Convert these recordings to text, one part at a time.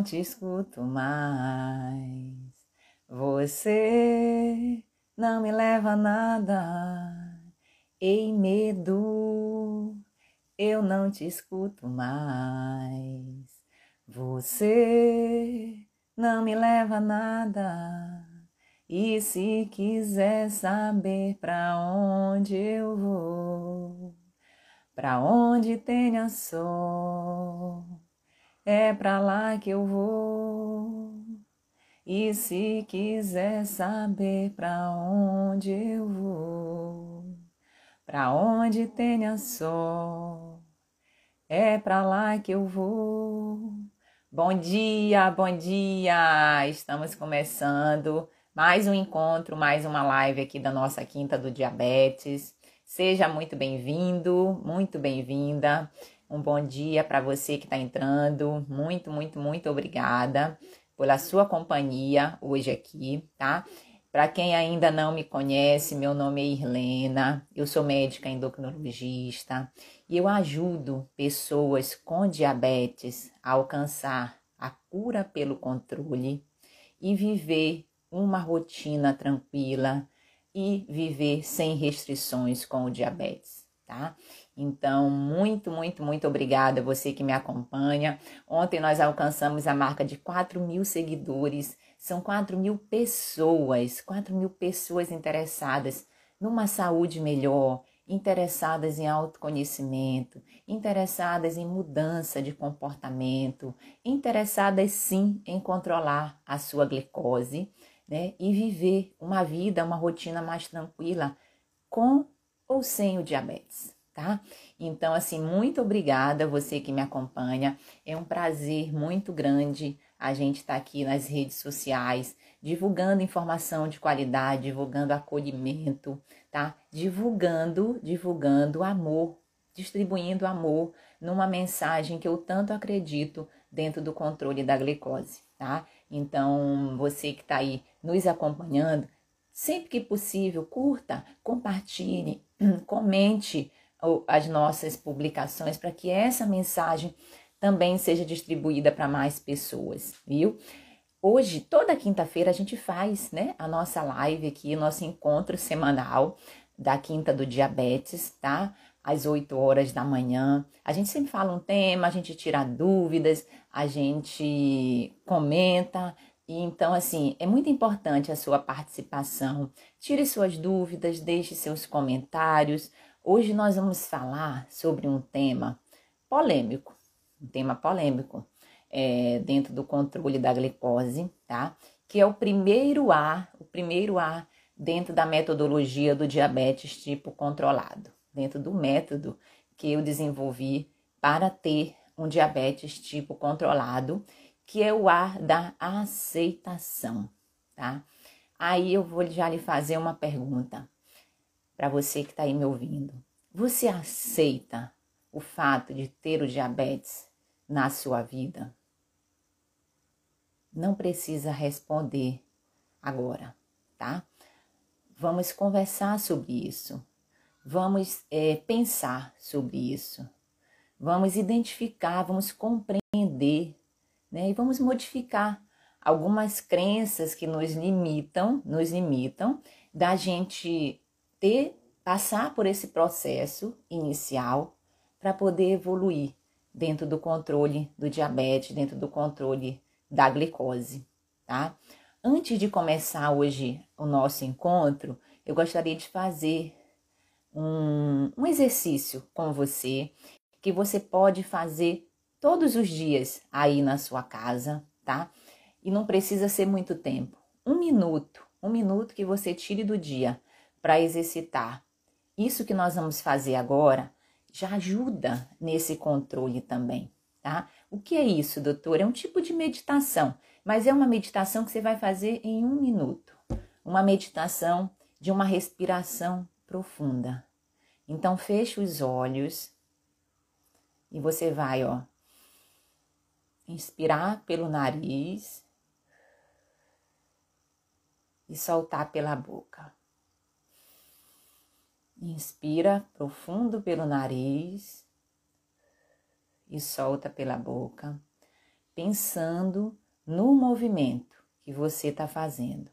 Não te escuto mais. Você não me leva a nada. Ei, medo, eu não te escuto mais. Você não me leva a nada. E se quiser saber para onde eu vou, para onde tenha sol, é para lá que eu vou. E se quiser saber para onde eu vou, para onde tenha sol, é para lá que eu vou. Bom dia, bom dia! Estamos começando mais um encontro, mais uma live aqui da nossa Quinta do Diabetes. Seja muito bem-vindo, muito bem-vinda. Um bom dia para você que está entrando. Muito, muito, muito obrigada pela sua companhia hoje aqui, tá? Para quem ainda não me conhece, meu nome é Irlena, eu sou médica endocrinologista e eu ajudo pessoas com diabetes a alcançar a cura pelo controle e viver uma rotina tranquila e viver sem restrições com o diabetes, tá? Então, muito, muito, muito obrigada você que me acompanha. Ontem nós alcançamos a marca de 4 mil seguidores. São 4 mil pessoas, 4 mil pessoas interessadas numa saúde melhor, interessadas em autoconhecimento, interessadas em mudança de comportamento, interessadas sim em controlar a sua glicose, né? E viver uma vida, uma rotina mais tranquila com ou sem o diabetes tá? Então, assim, muito obrigada você que me acompanha. É um prazer muito grande a gente estar tá aqui nas redes sociais, divulgando informação de qualidade, divulgando acolhimento, tá? Divulgando, divulgando amor, distribuindo amor numa mensagem que eu tanto acredito dentro do controle da glicose, tá? Então, você que está aí nos acompanhando, sempre que possível, curta, compartilhe, comente as nossas publicações para que essa mensagem também seja distribuída para mais pessoas, viu? Hoje, toda quinta-feira, a gente faz né, a nossa live aqui, o nosso encontro semanal da Quinta do Diabetes, tá? Às 8 horas da manhã. A gente sempre fala um tema, a gente tira dúvidas, a gente comenta. E então, assim, é muito importante a sua participação. Tire suas dúvidas, deixe seus comentários. Hoje nós vamos falar sobre um tema polêmico, um tema polêmico é, dentro do controle da glicose, tá? Que é o primeiro A, o primeiro A dentro da metodologia do diabetes tipo controlado, dentro do método que eu desenvolvi para ter um diabetes tipo controlado, que é o A da aceitação, tá? Aí eu vou já lhe fazer uma pergunta para você que está aí me ouvindo. Você aceita o fato de ter o diabetes na sua vida? Não precisa responder agora, tá? Vamos conversar sobre isso. Vamos é, pensar sobre isso. Vamos identificar, vamos compreender, né? E vamos modificar algumas crenças que nos limitam, nos limitam da gente ter passar por esse processo inicial para poder evoluir dentro do controle do diabetes, dentro do controle da glicose, tá? Antes de começar hoje o nosso encontro, eu gostaria de fazer um, um exercício com você que você pode fazer todos os dias aí na sua casa, tá? E não precisa ser muito tempo. Um minuto, um minuto que você tire do dia para exercitar. Isso que nós vamos fazer agora já ajuda nesse controle também, tá? O que é isso, doutor? É um tipo de meditação, mas é uma meditação que você vai fazer em um minuto. Uma meditação de uma respiração profunda. Então, feche os olhos e você vai, ó, inspirar pelo nariz e soltar pela boca. Inspira profundo pelo nariz e solta pela boca, pensando no movimento que você está fazendo.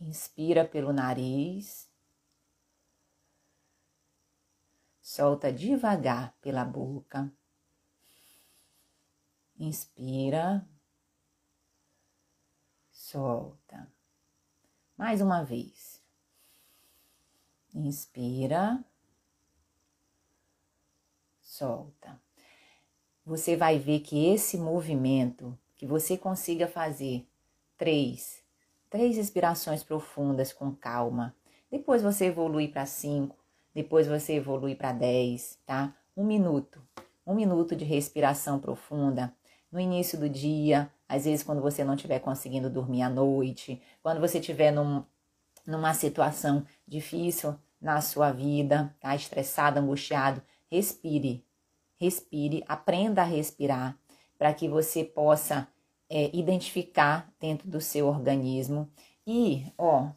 Inspira pelo nariz, solta devagar pela boca. Inspira, solta. Mais uma vez. Inspira solta. Você vai ver que esse movimento, que você consiga fazer três, três respirações profundas com calma. Depois você evolui para cinco, depois você evolui para dez, tá? Um minuto, um minuto de respiração profunda no início do dia, às vezes quando você não estiver conseguindo dormir à noite, quando você estiver num, numa situação difícil na sua vida, tá estressado, angustiado, respire, respire, aprenda a respirar para que você possa é, identificar dentro do seu organismo e, ó,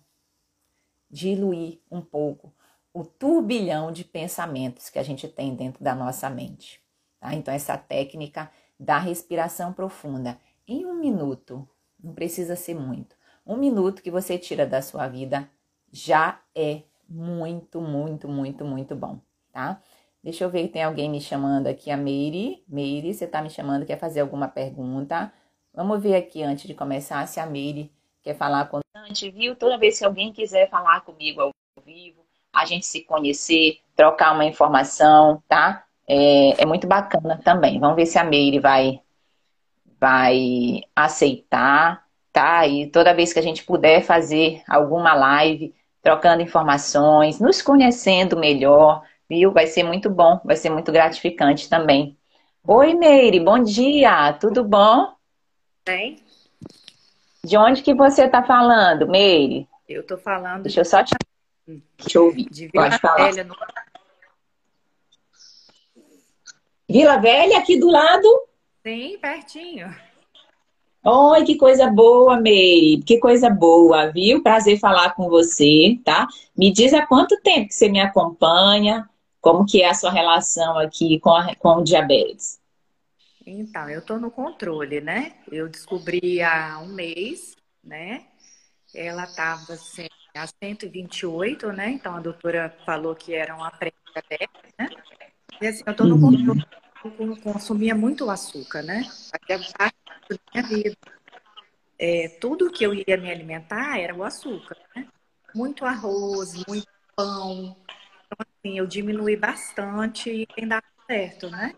diluir um pouco o turbilhão de pensamentos que a gente tem dentro da nossa mente. Tá? Então, essa técnica da respiração profunda, em um minuto, não precisa ser muito, um minuto que você tira da sua vida já é muito, muito, muito, muito bom, tá? Deixa eu ver, tem alguém me chamando aqui, a Meire. Meire, você tá me chamando, quer fazer alguma pergunta? Vamos ver aqui antes de começar se a Meire quer falar com viu? Toda vez que alguém quiser falar comigo ao vivo, a gente se conhecer, trocar uma informação, tá? É, é muito bacana também. Vamos ver se a Meire vai, vai aceitar, tá? E toda vez que a gente puder fazer alguma live, trocando informações, nos conhecendo melhor, viu? Vai ser muito bom, vai ser muito gratificante também. Oi, Meire, bom dia, tudo bom? Bem. De onde que você está falando, Meire? Eu estou falando. Deixa eu só te. Deixa eu ouvir. De Vila Pode falar. Velha. No... Vila Velha, aqui do lado? Sim, pertinho. Oi, que coisa boa, Meire. Que coisa boa, viu? Prazer falar com você, tá? Me diz há quanto tempo que você me acompanha, como que é a sua relação aqui com, a, com o diabetes? Então, eu estou no controle, né? Eu descobri há um mês, né? Ela estava assim, a 128, né? Então a doutora falou que era uma pré-diabetes, né? E assim, eu estou no uhum. controle, eu consumia muito açúcar, né? Fazia parte da minha vida. É, tudo que eu ia me alimentar era o açúcar, né? Muito arroz, muito pão, assim, eu diminui bastante e tem dado certo, né?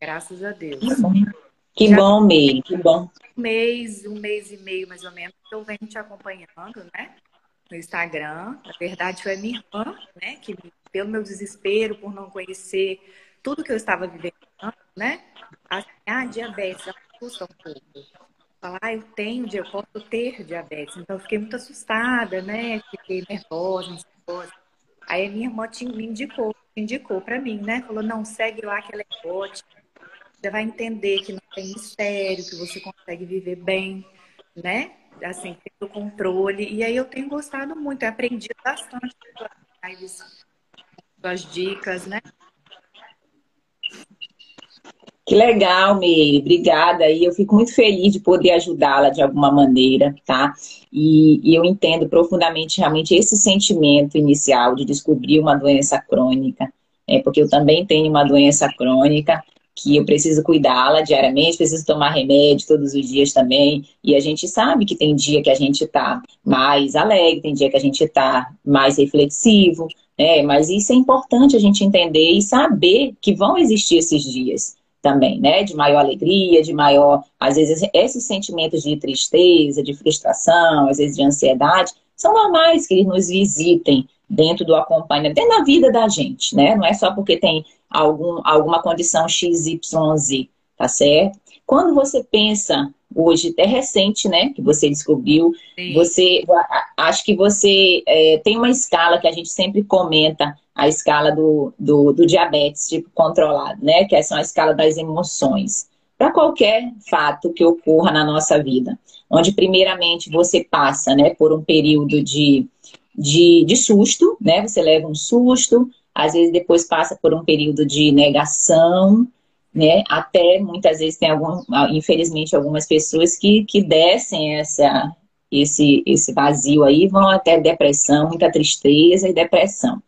Graças a Deus. Que Já bom, Meire, que bom. Um mês, um mês e meio mais ou menos, eu venho te acompanhando, né? No Instagram. Na verdade, foi a minha irmã, né? Que pelo meu desespero, por não conhecer tudo que eu estava vivendo, né? Assim, ah, diabetes, assusta um pouco. Falar, ah, eu tenho, eu posso ter diabetes. Então, eu fiquei muito assustada, né? Fiquei nervosa. Aí a minha irmã me indicou, indicou para mim, né? Falou, não, segue lá que ela é ótima. Você vai entender que não tem mistério, que você consegue viver bem, né? Assim, tendo controle. E aí eu tenho gostado muito, eu aprendi bastante as dicas, né? Que legal, Meire. Obrigada. E eu fico muito feliz de poder ajudá-la de alguma maneira, tá? E, e, eu entendo profundamente realmente esse sentimento inicial de descobrir uma doença crônica, é porque eu também tenho uma doença crônica que eu preciso cuidá-la diariamente, preciso tomar remédio todos os dias também. E a gente sabe que tem dia que a gente tá mais alegre, tem dia que a gente tá mais reflexivo, né? Mas isso é importante a gente entender e saber que vão existir esses dias também, né? De maior alegria, de maior. Às vezes, esses sentimentos de tristeza, de frustração, às vezes de ansiedade, são normais que eles nos visitem dentro do acompanhamento, dentro da vida da gente, né? Não é só porque tem algum, alguma condição XYZ, tá certo? Quando você pensa hoje, é recente, né, que você descobriu, Sim. você, acho que você é, tem uma escala que a gente sempre comenta, a escala do, do, do diabetes tipo controlado, né, que é a escala das emoções, para qualquer fato que ocorra na nossa vida, onde primeiramente você passa, né, por um período de, de, de susto, né, você leva um susto, às vezes depois passa por um período de negação, né? Até muitas vezes tem algum, infelizmente, algumas pessoas que, que descem essa, esse, esse vazio aí, vão até depressão, muita tristeza e depressão.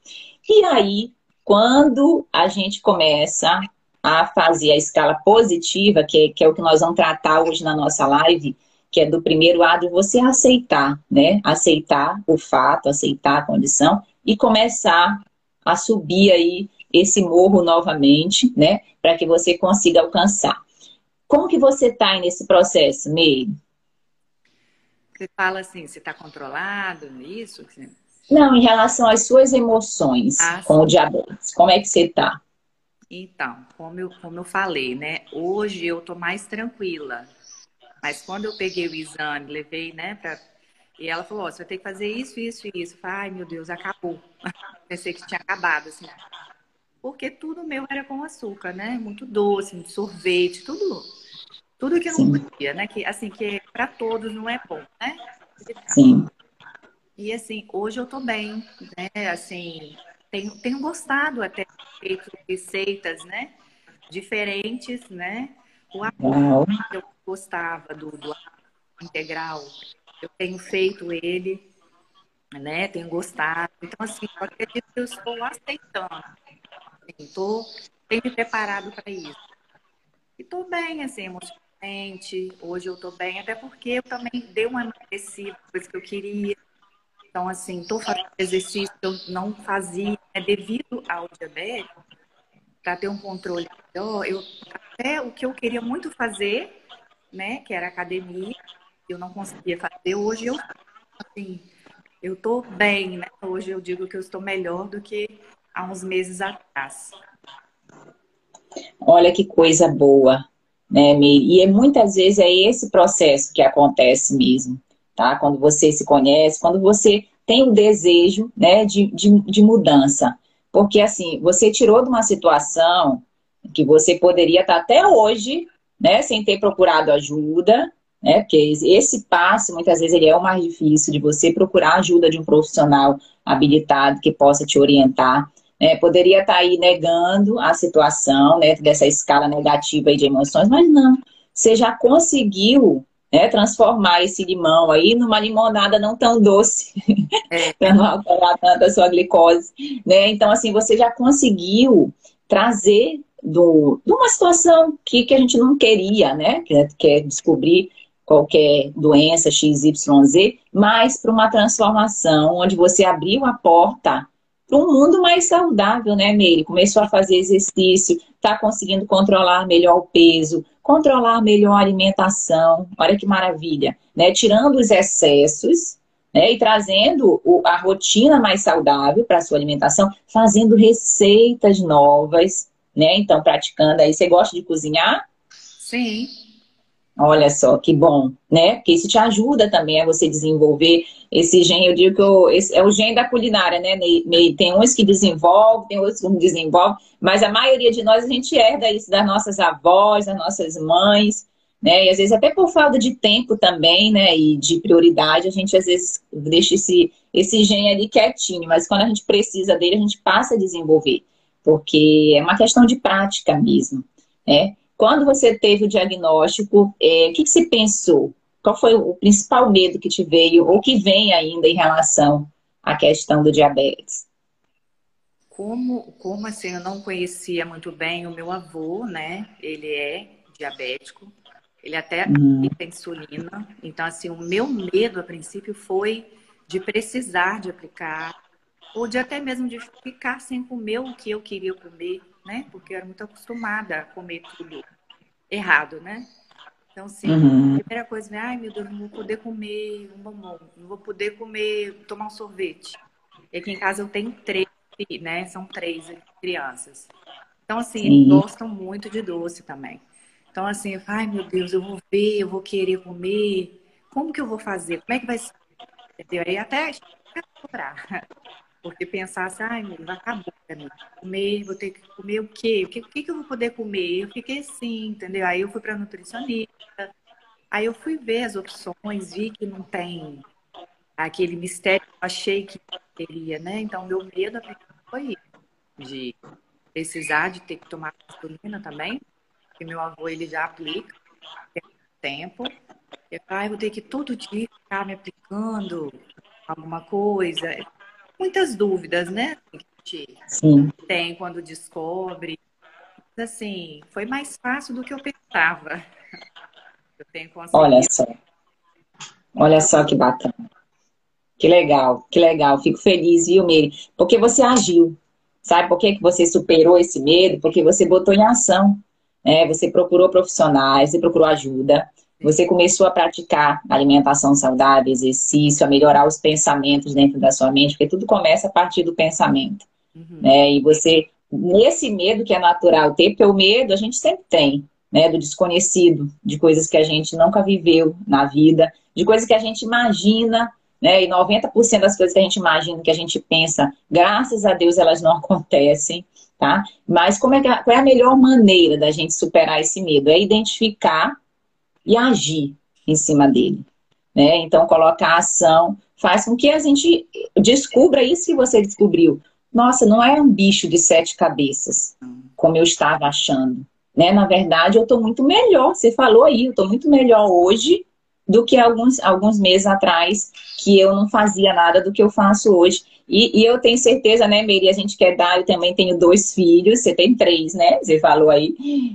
E aí, quando a gente começa a fazer a escala positiva, que é, que é o que nós vamos tratar hoje na nossa live, que é do primeiro lado, você aceitar, né? Aceitar o fato, aceitar a condição e começar a subir aí esse morro novamente, né? Para que você consiga alcançar. Como que você está nesse processo, Meire? Você fala assim, você está controlado nisso? Não, em relação às suas emoções ah, com sim. o diabetes. Como é que você está? Então, como eu, como eu falei, né? Hoje eu tô mais tranquila. Mas quando eu peguei o exame, levei, né, pra... E ela falou, oh, você vai ter que fazer isso, isso e isso. Eu falei, ai, meu Deus, acabou. Pensei que tinha acabado, assim porque tudo meu era com açúcar, né? Muito doce, sorvete, tudo, tudo que eu não podia, né? Que assim que para todos não é bom, né? Sim. E assim, hoje eu tô bem, né? Assim, tenho, tenho gostado até de feito receitas, né? Diferentes, né? O arroz que eu gostava do, do integral, eu tenho feito ele, né? Tenho gostado. Então, assim, eu acredito que eu estou aceitando Estou bem me preparado para isso. E estou bem, assim, emocionalmente. Hoje eu estou bem, até porque eu também dei uma emagrecida, coisa que eu queria. Então, assim, estou fazendo exercício que eu não fazia né, devido ao diabetes, para ter um controle melhor. Eu, até o que eu queria muito fazer, né, que era academia, eu não conseguia fazer. Hoje eu, assim, eu estou bem, né? Hoje eu digo que eu estou melhor do que há uns meses atrás. Olha que coisa boa, né, Mi? E é, muitas vezes é esse processo que acontece mesmo, tá? Quando você se conhece, quando você tem o desejo, né, de, de, de mudança. Porque, assim, você tirou de uma situação que você poderia estar até hoje, né, sem ter procurado ajuda, né? Porque esse passo, muitas vezes, ele é o mais difícil de você procurar ajuda de um profissional habilitado que possa te orientar. É, poderia estar tá aí negando a situação, né, dessa escala negativa de emoções, mas não. Você já conseguiu né, transformar esse limão aí numa limonada não tão doce, é. para não alterar tanto a sua glicose. Né? Então, assim, você já conseguiu trazer do, de uma situação que, que a gente não queria, né? Que é, que é descobrir qualquer doença XYZ, mas para uma transformação onde você abriu a porta para um mundo mais saudável, né, Meire? Começou a fazer exercício, está conseguindo controlar melhor o peso, controlar melhor a alimentação. Olha que maravilha, né? Tirando os excessos, né? E trazendo a rotina mais saudável para a sua alimentação, fazendo receitas novas, né? Então, praticando aí. Você gosta de cozinhar? Sim. Olha só, que bom, né? Porque isso te ajuda também a você desenvolver esse gene. Eu digo que eu, é o gene da culinária, né? Tem uns que desenvolvem, tem outros que não desenvolvem, mas a maioria de nós a gente herda isso das nossas avós, das nossas mães, né? E às vezes até por falta de tempo também, né? E de prioridade, a gente às vezes deixa esse, esse gene ali quietinho, mas quando a gente precisa dele, a gente passa a desenvolver, porque é uma questão de prática mesmo, né? Quando você teve o diagnóstico, é, o que, que você pensou? Qual foi o principal medo que te veio ou que vem ainda em relação à questão do diabetes? Como, como assim, eu não conhecia muito bem o meu avô, né? Ele é diabético, ele até uhum. tem insulina. Então, assim, o meu medo a princípio foi de precisar de aplicar, ou de até mesmo de ficar sem comer o que eu queria comer, né? Porque eu era muito acostumada a comer tudo errado, né? Então, sim, uhum. a primeira coisa, ai meu Deus, não vou poder comer um bombom, não vou poder comer, tomar um sorvete. E aqui em casa eu tenho três, né? São três crianças. Então, assim, Sim. eles gostam muito de doce também. Então, assim, eu falo, ai meu Deus, eu vou ver, eu vou querer comer. Como que eu vou fazer? Como é que vai ser? Entendeu? Aí até comprar. Porque pensar assim, ai Deus, acabou pra mim. Comer, vou ter que comer o quê? O que, o que, que eu vou poder comer? Eu fiquei assim, entendeu? Aí eu fui pra nutricionista. Aí eu fui ver as opções, vi que não tem aquele mistério que eu achei que teria, né? Então, meu medo foi de precisar de ter que tomar insulina também, porque meu avô ele já aplica tem tempo. Eu ah, vou ter que todo dia ficar me aplicando alguma coisa. Muitas dúvidas, né? Que a gente Sim. tem quando descobre. Mas, assim, foi mais fácil do que eu pensava. Eu tenho conseguido. Olha só. Olha só que bacana. Que legal, que legal. Fico feliz, viu, Meire? Porque você agiu. Sabe por que, que você superou esse medo? Porque você botou em ação. Né? Você procurou profissionais, você procurou ajuda. Você começou a praticar alimentação saudável, exercício, a melhorar os pensamentos dentro da sua mente, porque tudo começa a partir do pensamento. Uhum. Né? E você, nesse medo que é natural ter, porque o medo a gente sempre tem, né? Do desconhecido, de coisas que a gente nunca viveu na vida, de coisas que a gente imagina, né? E 90% das coisas que a gente imagina, que a gente pensa, graças a Deus elas não acontecem, tá? Mas como é que, qual é a melhor maneira da gente superar esse medo? É identificar e agir em cima dele. Né? Então, colocar a ação faz com que a gente descubra isso que você descobriu. Nossa, não é um bicho de sete cabeças, como eu estava achando. Né? Na verdade, eu estou muito melhor. Você falou aí, eu estou muito melhor hoje do que alguns, alguns meses atrás, que eu não fazia nada do que eu faço hoje. E, e eu tenho certeza, né, Meire, a gente quer dar, eu também tenho dois filhos, você tem três, né? Você falou aí.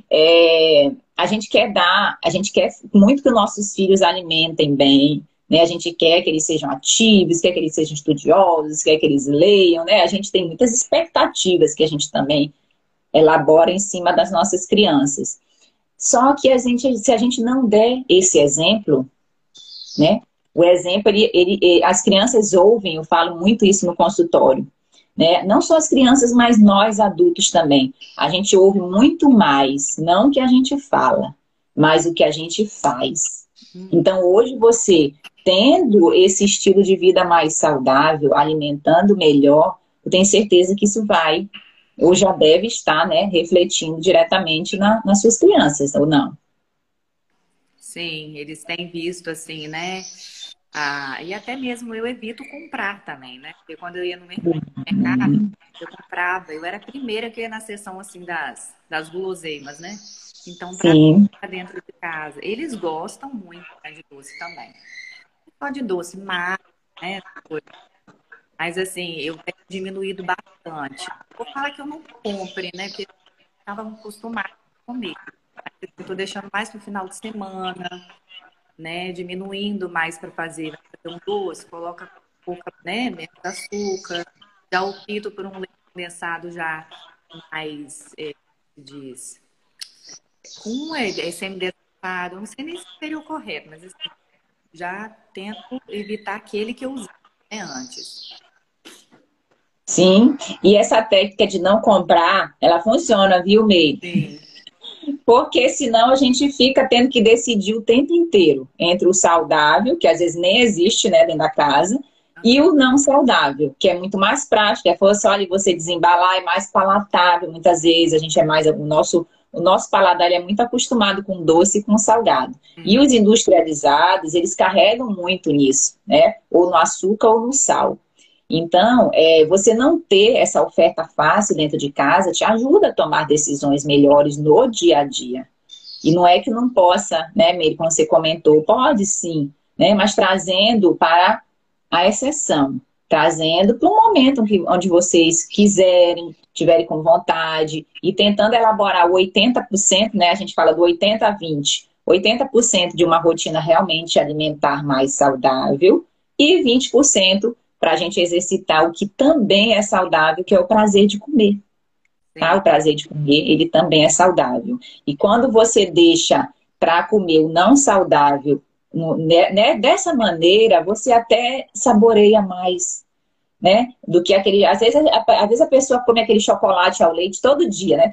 É, a gente quer dar, a gente quer muito que os nossos filhos alimentem bem, né? A gente quer que eles sejam ativos, quer que eles sejam estudiosos, quer que eles leiam, né? A gente tem muitas expectativas que a gente também elabora em cima das nossas crianças. Só que a gente, se a gente não der esse exemplo, né? O exemplo, ele, ele, as crianças ouvem, eu falo muito isso no consultório, né? Não só as crianças, mas nós adultos também. A gente ouve muito mais, não o que a gente fala, mas o que a gente faz. Então, hoje você tendo esse estilo de vida mais saudável, alimentando melhor, eu tenho certeza que isso vai, ou já deve estar, né, refletindo diretamente na, nas suas crianças, ou não? Sim, eles têm visto assim, né? Ah, e até mesmo eu evito comprar também, né? Porque quando eu ia no mercado, eu comprava, eu era a primeira que ia na seção assim das, das guloseimas, né? Então, para dentro de casa. Eles gostam muito né, de doce também. Só de doce, mas, né? Mas assim, eu tenho diminuído bastante. Vou falar que eu não compre, né? Porque estava acostumada a comer. Eu estou deixando mais para o final de semana né? Diminuindo mais para fazer, fazer um doce, coloca pouca, né? Menos açúcar, já opto por um leite condensado já mais, é, diz, com é, semi-desnatado, não sei nem se seria o correto, mas assim, já tento evitar aquele que eu usei né, antes. Sim, e essa técnica de não comprar, ela funciona, viu, Meire? Sim. Porque senão a gente fica tendo que decidir o tempo inteiro entre o saudável, que às vezes nem existe né, dentro da casa, e o não saudável, que é muito mais prático. É fosse, olha, você desembalar é mais palatável. Muitas vezes a gente é mais. O nosso, o nosso paladar é muito acostumado com doce e com salgado. E os industrializados, eles carregam muito nisso, né? Ou no açúcar ou no sal. Então, é, você não ter essa oferta fácil dentro de casa te ajuda a tomar decisões melhores no dia a dia. E não é que não possa, né, Meire, como você comentou, pode sim, né, mas trazendo para a exceção, trazendo para um momento onde vocês quiserem, tiverem com vontade, e tentando elaborar o 80%, né, a gente fala do 80 a 20, 80% de uma rotina realmente alimentar mais saudável e 20% para a gente exercitar o que também é saudável, que é o prazer de comer. Tá? O prazer de comer, ele também é saudável. E quando você deixa para comer o não saudável né, né, dessa maneira, você até saboreia mais. né? Do que aquele. Às vezes, às vezes a pessoa come aquele chocolate ao leite todo dia, né?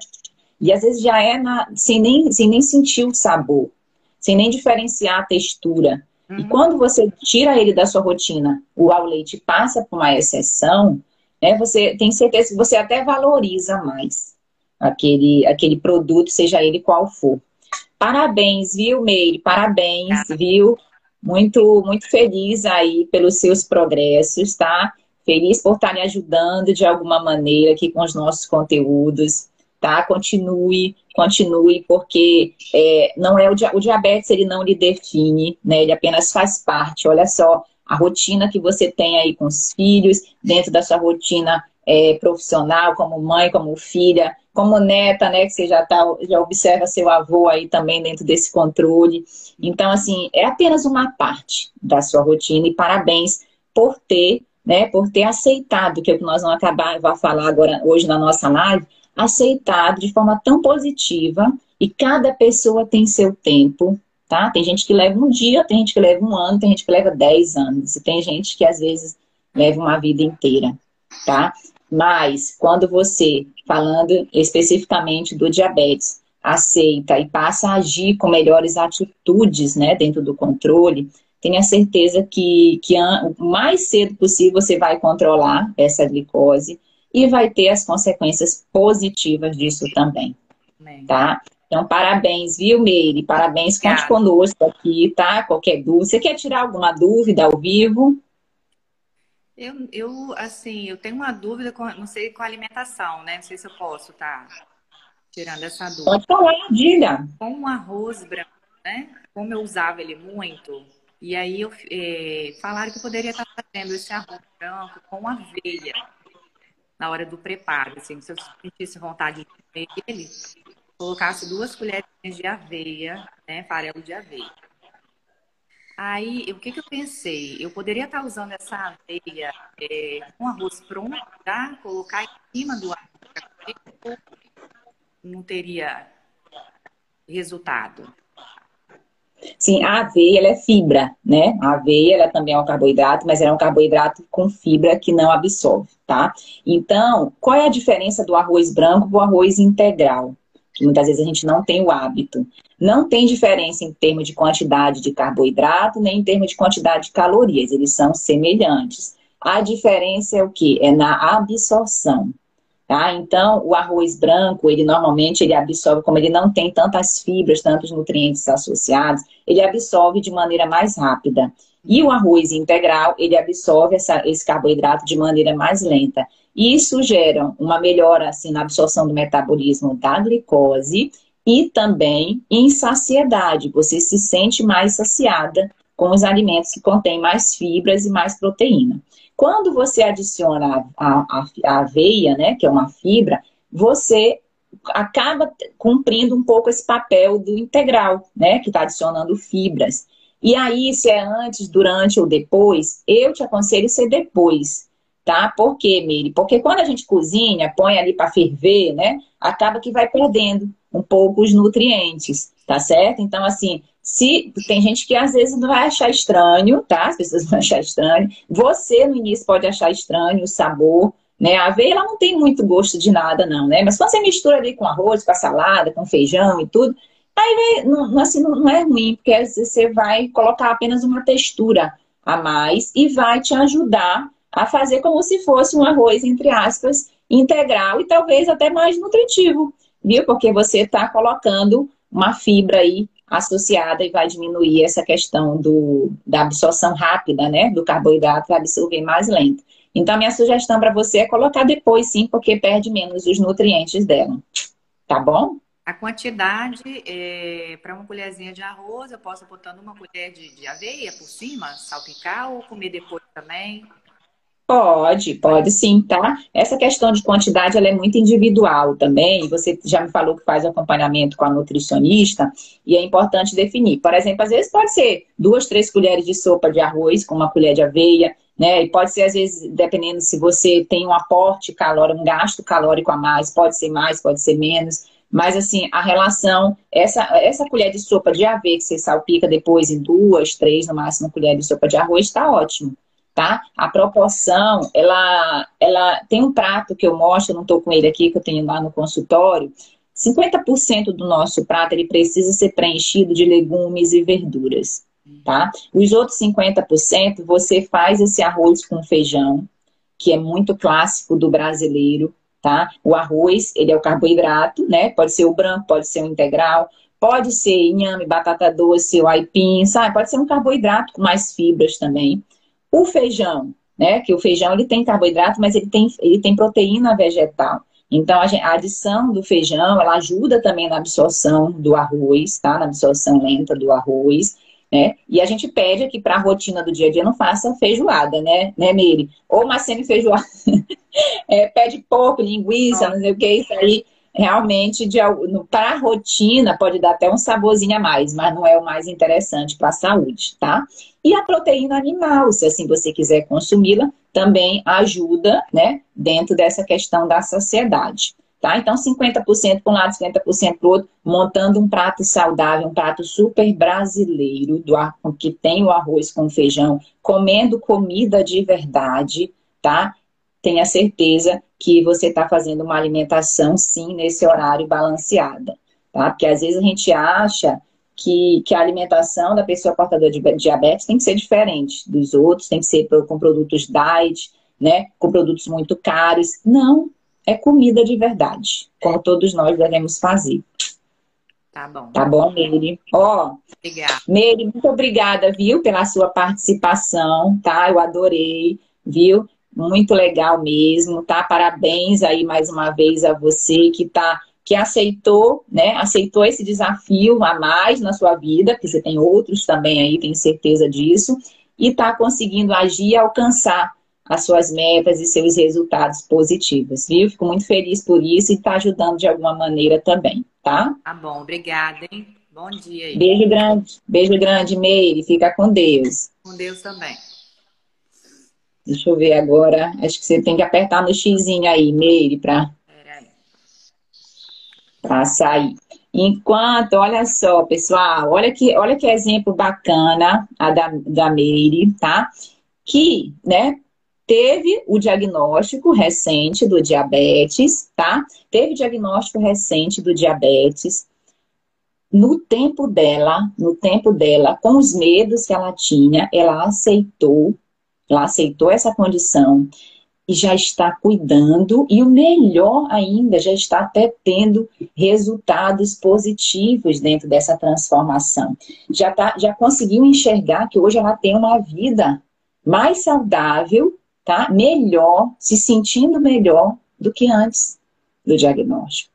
E às vezes já é na, sem, nem, sem nem sentir o sabor, sem nem diferenciar a textura. Uhum. E quando você tira ele da sua rotina, o ao leite passa por uma exceção, né? Você tem certeza que você até valoriza mais aquele, aquele produto, seja ele qual for. Parabéns, viu, Meire? Parabéns, viu? Muito, muito feliz aí pelos seus progressos, tá? Feliz por estar me ajudando de alguma maneira aqui com os nossos conteúdos, tá? Continue, continue, porque é, não é o, o diabetes, ele não lhe define, né? Ele apenas faz parte. Olha só a rotina que você tem aí com os filhos, dentro da sua rotina é, profissional, como mãe, como filha, como neta, né, que você já, tá, já observa seu avô aí também dentro desse controle. Então, assim, é apenas uma parte da sua rotina e parabéns por ter, né, por ter aceitado, que é o que nós vamos acabar, vai falar agora hoje na nossa live, aceitado de forma tão positiva e cada pessoa tem seu tempo, tá? Tem gente que leva um dia, tem gente que leva um ano, tem gente que leva dez anos, e tem gente que às vezes leva uma vida inteira, tá? Mas quando você, falando especificamente do diabetes, aceita e passa a agir com melhores atitudes né, dentro do controle, tenha certeza que, que o mais cedo possível você vai controlar essa glicose e vai ter as consequências positivas disso também. Tá? Então, parabéns, viu, Meire? Parabéns, conte conosco aqui, tá? Qualquer dúvida. Você quer tirar alguma dúvida ao vivo? Eu, eu, assim, eu tenho uma dúvida, com, não sei, com a alimentação, né? Não sei se eu posso estar tá tirando essa dúvida. Pode falar, diga. Com o arroz branco, né? Como eu usava ele muito, e aí eu, é, falaram que eu poderia estar fazendo esse arroz branco com aveia na hora do preparo. Assim, se eu sentisse vontade de comer ele, colocasse duas colheres de aveia, né? Farelo de aveia. Aí, o que, que eu pensei? Eu poderia estar usando essa aveia é, com arroz pronto, tá? colocar em cima do arroz, não teria resultado. Sim, a aveia ela é fibra, né? A aveia ela também é um carboidrato, mas ela é um carboidrato com fibra que não absorve, tá? Então, qual é a diferença do arroz branco para o arroz integral? Que muitas vezes a gente não tem o hábito. Não tem diferença em termos de quantidade de carboidrato, nem em termos de quantidade de calorias, eles são semelhantes. A diferença é o que? É na absorção. Tá? Então, o arroz branco, ele normalmente ele absorve, como ele não tem tantas fibras, tantos nutrientes associados, ele absorve de maneira mais rápida. E o arroz integral, ele absorve essa, esse carboidrato de maneira mais lenta. Isso gera uma melhora assim, na absorção do metabolismo da glicose e também em saciedade. Você se sente mais saciada com os alimentos que contêm mais fibras e mais proteína. Quando você adiciona a, a, a aveia, né, que é uma fibra, você acaba cumprindo um pouco esse papel do integral, né, que está adicionando fibras. E aí, se é antes, durante ou depois, eu te aconselho ser depois, tá? Por quê, Miri? Porque quando a gente cozinha, põe ali para ferver, né, acaba que vai perdendo um pouco os nutrientes, tá certo? Então, assim, se tem gente que às vezes vai achar estranho, tá? As pessoas vão achar estranho. Você no início pode achar estranho o sabor, né? A aveia ela não tem muito gosto de nada, não, né? Mas quando você mistura ali com arroz, com a salada, com feijão e tudo, aí não, assim, não é ruim, porque você vai colocar apenas uma textura a mais e vai te ajudar a fazer como se fosse um arroz, entre aspas, integral e talvez até mais nutritivo viu? Porque você está colocando uma fibra aí associada e vai diminuir essa questão do, da absorção rápida, né? Do carboidrato vai absorver mais lento. Então, minha sugestão para você é colocar depois, sim, porque perde menos os nutrientes dela. Tá bom? A quantidade, é, para uma colherzinha de arroz, eu posso botando uma colher de, de aveia por cima, salpicar ou comer depois também? Pode, pode sim, tá? Essa questão de quantidade ela é muito individual também. Você já me falou que faz acompanhamento com a nutricionista e é importante definir. Por exemplo, às vezes pode ser duas, três colheres de sopa de arroz com uma colher de aveia, né? E pode ser, às vezes, dependendo se você tem um aporte calórico, um gasto calórico a mais, pode ser mais, pode ser menos. Mas, assim, a relação, essa, essa colher de sopa de aveia que você salpica depois em duas, três, no máximo, colher de sopa de arroz, está ótimo tá? A proporção, ela, ela tem um prato que eu mostro, não estou com ele aqui, que eu tenho lá no consultório. 50% do nosso prato ele precisa ser preenchido de legumes e verduras, tá? Os outros 50% você faz esse arroz com feijão, que é muito clássico do brasileiro, tá? O arroz, ele é o carboidrato, né? Pode ser o branco, pode ser o integral, pode ser inhame, batata doce, o aipim, sabe? Pode ser um carboidrato com mais fibras também. O feijão, né? Que o feijão ele tem carboidrato, mas ele tem, ele tem proteína vegetal. Então, a, adição do feijão, ela ajuda também na absorção do arroz, tá? Na absorção lenta do arroz, né? E a gente pede aqui para a rotina do dia a dia não faça feijoada, né, né, Miri? Ou uma semi-feijoada. é, pede porco, linguiça, não sei o que, isso aí realmente para a rotina pode dar até um saborzinho a mais, mas não é o mais interessante para a saúde, tá? E a proteína animal, se assim você quiser consumi-la, também ajuda, né, dentro dessa questão da saciedade. Tá? Então, 50% para um lado, 50% para o outro, montando um prato saudável, um prato super brasileiro, do, que tem o arroz com feijão, comendo comida de verdade, tá? Tenha certeza que você está fazendo uma alimentação, sim, nesse horário balanceada, tá? Porque às vezes a gente acha que, que a alimentação da pessoa portadora de diabetes tem que ser diferente dos outros, tem que ser com produtos diet, né? Com produtos muito caros. Não, é comida de verdade, como todos nós devemos fazer. Tá bom. Tá bom, Meire? Ó, obrigada. Meire, muito obrigada, viu, pela sua participação, tá? Eu adorei, viu? Muito legal mesmo, tá? Parabéns aí mais uma vez a você que tá que aceitou, né? Aceitou esse desafio a mais na sua vida, porque você tem outros também aí, tenho certeza disso, e tá conseguindo agir e alcançar as suas metas e seus resultados positivos, viu? Fico muito feliz por isso e tá ajudando de alguma maneira também, tá? Tá bom, obrigada, hein? Bom dia aí. Beijo grande, beijo grande, Meire. Fica com Deus. Com Deus também. Deixa eu ver agora. Acho que você tem que apertar no xizinho aí, Meire, para para sair. Enquanto, olha só, pessoal, olha que, olha que exemplo bacana a da, da Meire, tá? Que, né, teve o diagnóstico recente do diabetes, tá? Teve diagnóstico recente do diabetes. No tempo dela, no tempo dela, com os medos que ela tinha, ela aceitou, ela aceitou essa condição e já está cuidando e o melhor ainda, já está até tendo resultados positivos dentro dessa transformação. Já tá, já conseguiu enxergar que hoje ela tem uma vida mais saudável tá? Melhor, se sentindo melhor do que antes do diagnóstico.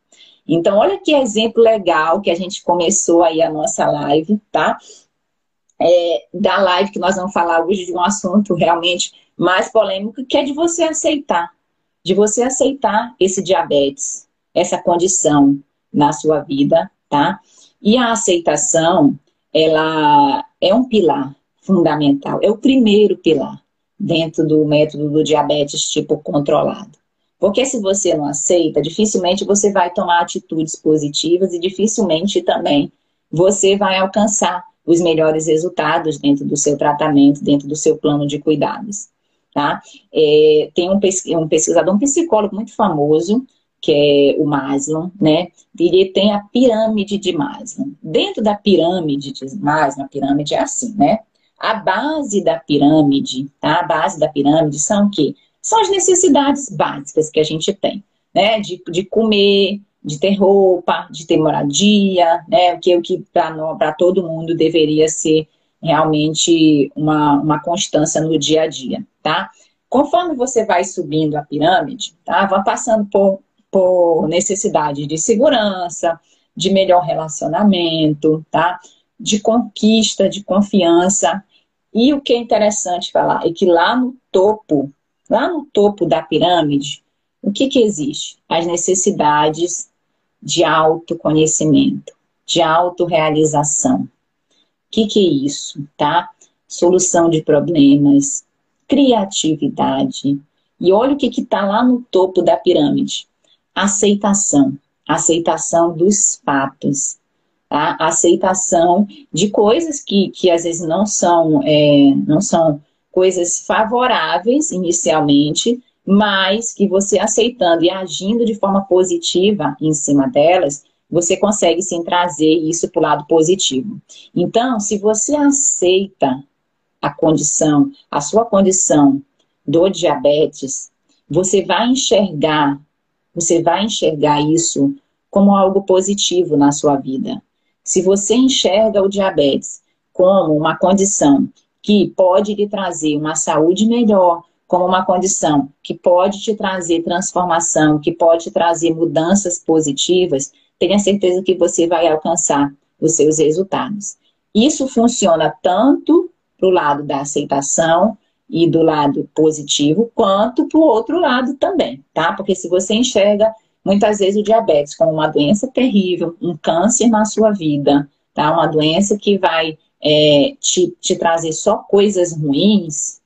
Então, olha que exemplo legal que a gente começou aí a nossa live, tá? É, da live que nós vamos falar hoje de um assunto realmente mais polêmico, que é de você aceitar, de você aceitar esse diabetes, essa condição na sua vida, tá? E a aceitação, ela é um pilar fundamental, é o primeiro pilar dentro do método do diabetes tipo controlado. Porque se você não aceita, dificilmente você vai tomar atitudes positivas e dificilmente também você vai alcançar os melhores resultados dentro do seu tratamento, dentro do seu plano de cuidados. Tá? É, tem um, um pesquisador, um psicólogo muito famoso, que é o Maslow, né? Ele tem a pirâmide de Maslow. Dentro da pirâmide de Maslow, a pirâmide é assim, né? A base da pirâmide, tá? A base da pirâmide são o quê? São as necessidades básicas que a gente tem, né? De, de comer, de ter roupa, de ter moradia, né? O que, que para todo mundo deveria ser realmente uma, uma constância no dia a dia, tá? Conforme você vai subindo a pirâmide, tá? Vai passando por, por necessidade de segurança, de melhor relacionamento, tá? De conquista, de confiança, e o que é interessante falar é que lá no topo, lá no topo da pirâmide, o que, que existe? As necessidades de autoconhecimento, de autorrealização. O que, que é isso, tá? Solução de problemas, criatividade. E olha o que está lá no topo da pirâmide. Aceitação. Aceitação dos fatos a aceitação de coisas que, que às vezes não são, é, não são coisas favoráveis inicialmente, mas que você aceitando e agindo de forma positiva em cima delas, você consegue sim trazer isso para o lado positivo. Então, se você aceita a condição, a sua condição do diabetes, você vai enxergar, você vai enxergar isso como algo positivo na sua vida. Se você enxerga o diabetes como uma condição que pode lhe trazer uma saúde melhor, como uma condição que pode te trazer transformação, que pode te trazer mudanças positivas, tenha certeza que você vai alcançar os seus resultados. Isso funciona tanto para o lado da aceitação e do lado positivo, quanto para o outro lado também, tá? Porque se você enxerga muitas vezes o diabetes como uma doença terrível, um câncer na sua vida, tá? Uma doença que vai é, te, te trazer só coisas ruins,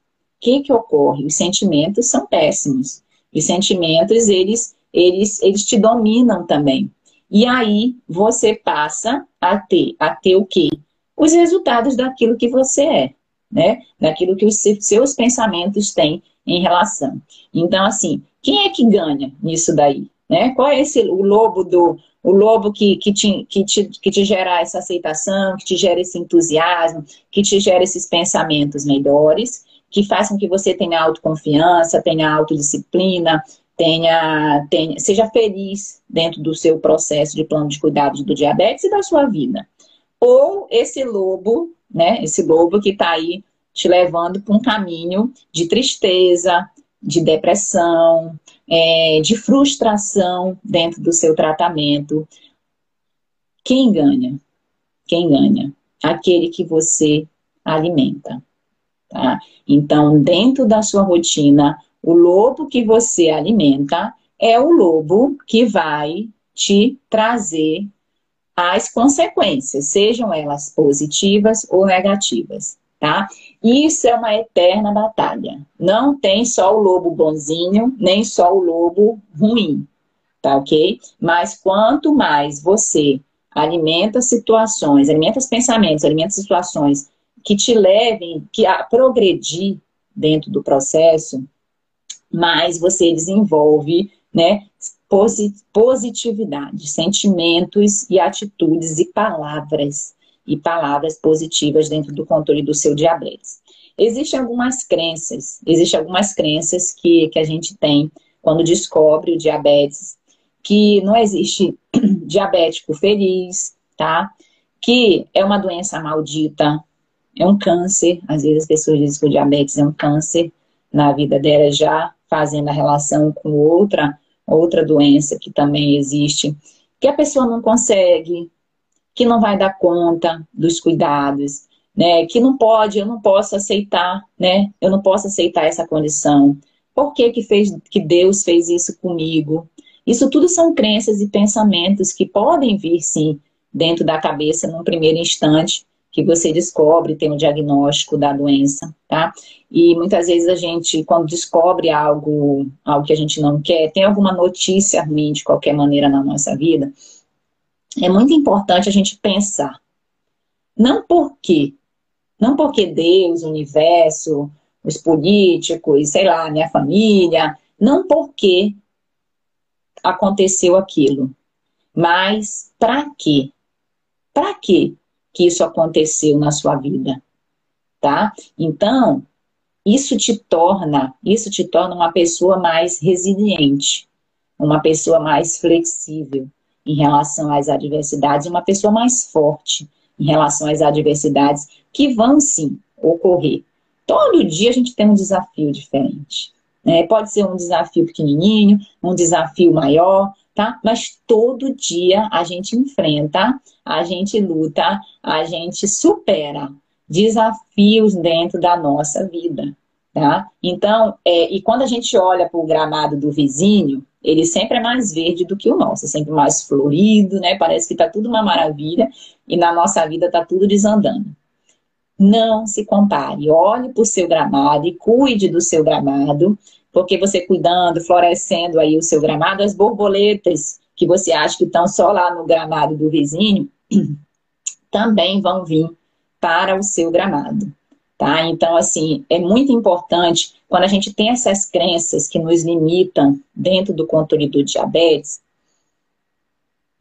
que que ocorre? Os sentimentos são péssimos. Os sentimentos, eles, eles, eles te dominam também. E aí você passa a ter, a ter o quê? Os resultados daquilo que você é, né? Daquilo que os seus pensamentos têm em relação. Então, assim, quem é que ganha nisso daí? Né? Qual é esse, o lobo do o lobo que, que, te, que, te, que te gera essa aceitação, que te gera esse entusiasmo, que te gera esses pensamentos melhores que façam que você tenha autoconfiança, tenha autodisciplina, tenha, tenha, seja feliz dentro do seu processo de plano de cuidados do diabetes e da sua vida. Ou esse lobo, né, esse lobo que está aí te levando para um caminho de tristeza, de depressão, é, de frustração dentro do seu tratamento. Quem ganha? Quem ganha? Aquele que você alimenta. Tá? Então, dentro da sua rotina, o lobo que você alimenta é o lobo que vai te trazer as consequências, sejam elas positivas ou negativas, tá? Isso é uma eterna batalha. Não tem só o lobo bonzinho, nem só o lobo ruim, tá ok? Mas quanto mais você alimenta situações, alimenta os pensamentos, alimenta situações que te levem que a progredir dentro do processo, mais você desenvolve, né, positividade, sentimentos e atitudes e palavras e palavras positivas dentro do controle do seu diabetes. Existem algumas crenças, existem algumas crenças que, que a gente tem quando descobre o diabetes, que não existe diabético feliz, tá? Que é uma doença maldita, é um câncer. Às vezes as pessoas dizem que o diabetes é um câncer na vida dela, já fazendo a relação com outra, outra doença que também existe, que a pessoa não consegue, que não vai dar conta dos cuidados, né? Que não pode, eu não posso aceitar, né? Eu não posso aceitar essa condição. Por que, que, fez, que Deus fez isso comigo? Isso tudo são crenças e pensamentos que podem vir, sim, dentro da cabeça num primeiro instante, que você descobre, tem um diagnóstico da doença, tá? E muitas vezes a gente, quando descobre algo, algo que a gente não quer, tem alguma notícia ruim de qualquer maneira na nossa vida, é muito importante a gente pensar. Não porque, não porque Deus, o universo, os políticos, sei lá, minha família, não porque aconteceu aquilo, mas para quê? Para quê? Que isso aconteceu na sua vida, tá? Então, isso te torna, isso te torna uma pessoa mais resiliente, uma pessoa mais flexível em relação às adversidades, uma pessoa mais forte em relação às adversidades que vão sim ocorrer. Todo dia a gente tem um desafio diferente. Né? Pode ser um desafio pequenininho, um desafio maior, tá? Mas todo dia a gente enfrenta, a gente luta, a gente supera desafios dentro da nossa vida, tá? Então, é, e quando a gente olha para o gramado do vizinho, ele sempre é mais verde do que o nosso, sempre mais florido, né? Parece que tá tudo uma maravilha e na nossa vida tá tudo desandando. Não se compare, olhe para o seu gramado e cuide do seu gramado, porque você cuidando, florescendo aí o seu gramado, as borboletas que você acha que estão só lá no gramado do vizinho, também vão vir para o seu gramado. Tá? Então, assim, é muito importante quando a gente tem essas crenças que nos limitam dentro do controle do diabetes.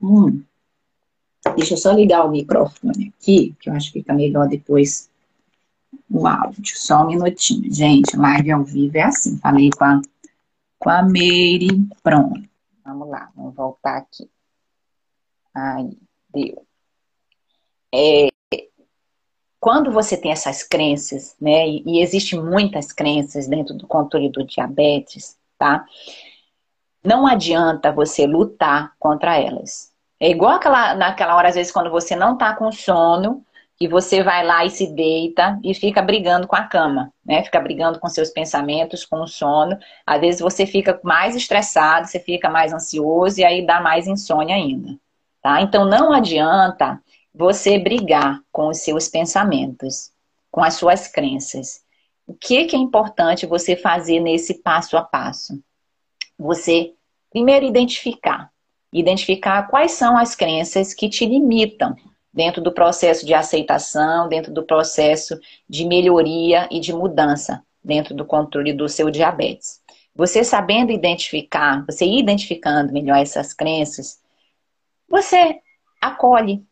Hum, deixa eu só ligar o microfone aqui, que eu acho que fica melhor depois o áudio. Só um minutinho, gente. Live ao vivo é assim. Falei com a, com a Meire. Pronto. Vamos lá, vamos voltar aqui. Aí, deu. É, quando você tem essas crenças, né, e, e existem muitas crenças dentro do controle do diabetes, tá? Não adianta você lutar contra elas. É igual aquela, naquela hora, às vezes, quando você não tá com sono, e você vai lá e se deita e fica brigando com a cama, né? Fica brigando com seus pensamentos, com o sono. Às vezes você fica mais estressado, você fica mais ansioso e aí dá mais insônia ainda, tá? Então não adianta você brigar com os seus pensamentos, com as suas crenças. O que, que é importante você fazer nesse passo a passo? Você primeiro identificar, identificar quais são as crenças que te limitam dentro do processo de aceitação, dentro do processo de melhoria e de mudança dentro do controle do seu diabetes. Você sabendo identificar, você identificando melhor essas crenças, você acolhe,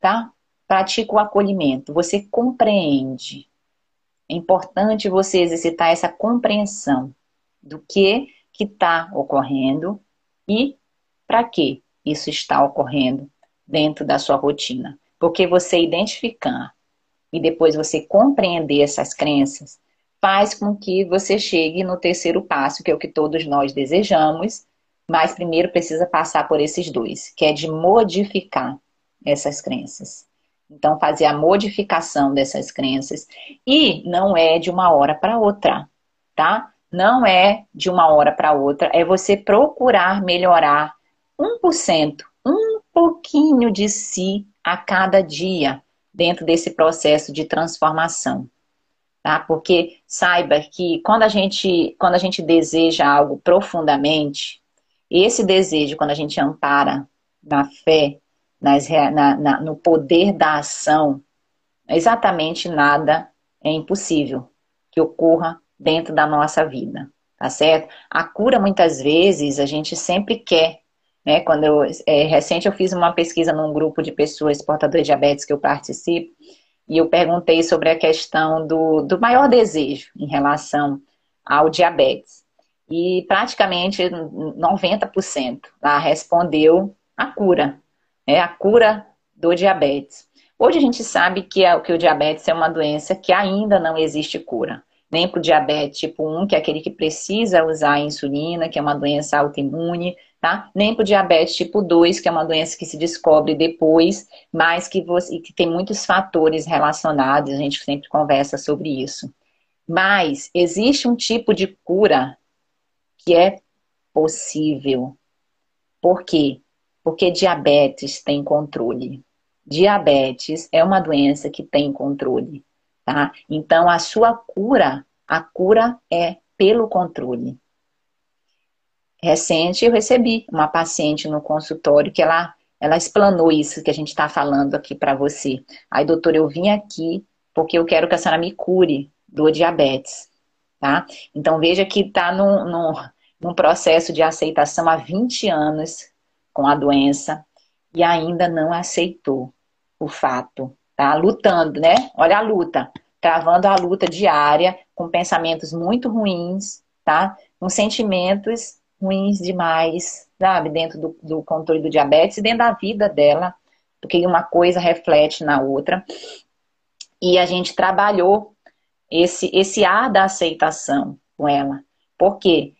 tá? Pratica o acolhimento, você compreende. É importante você exercitar essa compreensão do que que está ocorrendo e para que isso está ocorrendo dentro da sua rotina. Porque você identificar e depois você compreender essas crenças faz com que você chegue no terceiro passo, que é o que todos nós desejamos, mas primeiro precisa passar por esses dois, que é de modificar essas crenças. Então, fazer a modificação dessas crenças. E não é de uma hora para outra, tá? Não é de uma hora para outra, é você procurar melhorar 1%, um pouquinho de si a cada dia dentro desse processo de transformação. Tá? Porque saiba que quando a gente, quando a gente deseja algo profundamente, esse desejo, quando a gente ampara na fé, nas, na, na, no poder da ação, exatamente nada é impossível que ocorra dentro da nossa vida, tá certo? A cura, muitas vezes, a gente sempre quer né? Quando eu, é, recente eu fiz uma pesquisa num grupo de pessoas portadoras de diabetes que eu participo e eu perguntei sobre a questão do, do maior desejo em relação ao diabetes. E praticamente 90% lá respondeu a cura, né? a cura do diabetes. Hoje a gente sabe que, é, que o diabetes é uma doença que ainda não existe cura. Nem para o diabetes tipo 1, que é aquele que precisa usar insulina, que é uma doença autoimune, tá? Nem para o diabetes tipo 2, que é uma doença que se descobre depois, mas que, você, que tem muitos fatores relacionados, a gente sempre conversa sobre isso. Mas existe um tipo de cura que é possível. Por quê? Porque diabetes tem controle. Diabetes é uma doença que tem controle, tá? Então a sua cura, a cura é pelo controle recente eu recebi uma paciente no consultório que ela, ela explanou isso que a gente está falando aqui para você. Aí, doutor, eu vim aqui porque eu quero que a senhora me cure do diabetes, tá? Então, veja que está num, num, num processo de aceitação há 20 anos com a doença e ainda não aceitou o fato, tá? Lutando, né? Olha a luta, travando a luta diária com pensamentos muito ruins, tá? Com sentimentos ruins demais, sabe? Dentro do, do controle do diabetes e dentro da vida dela, porque uma coisa reflete na outra. E a gente trabalhou esse, esse ar da aceitação com ela. Por quê?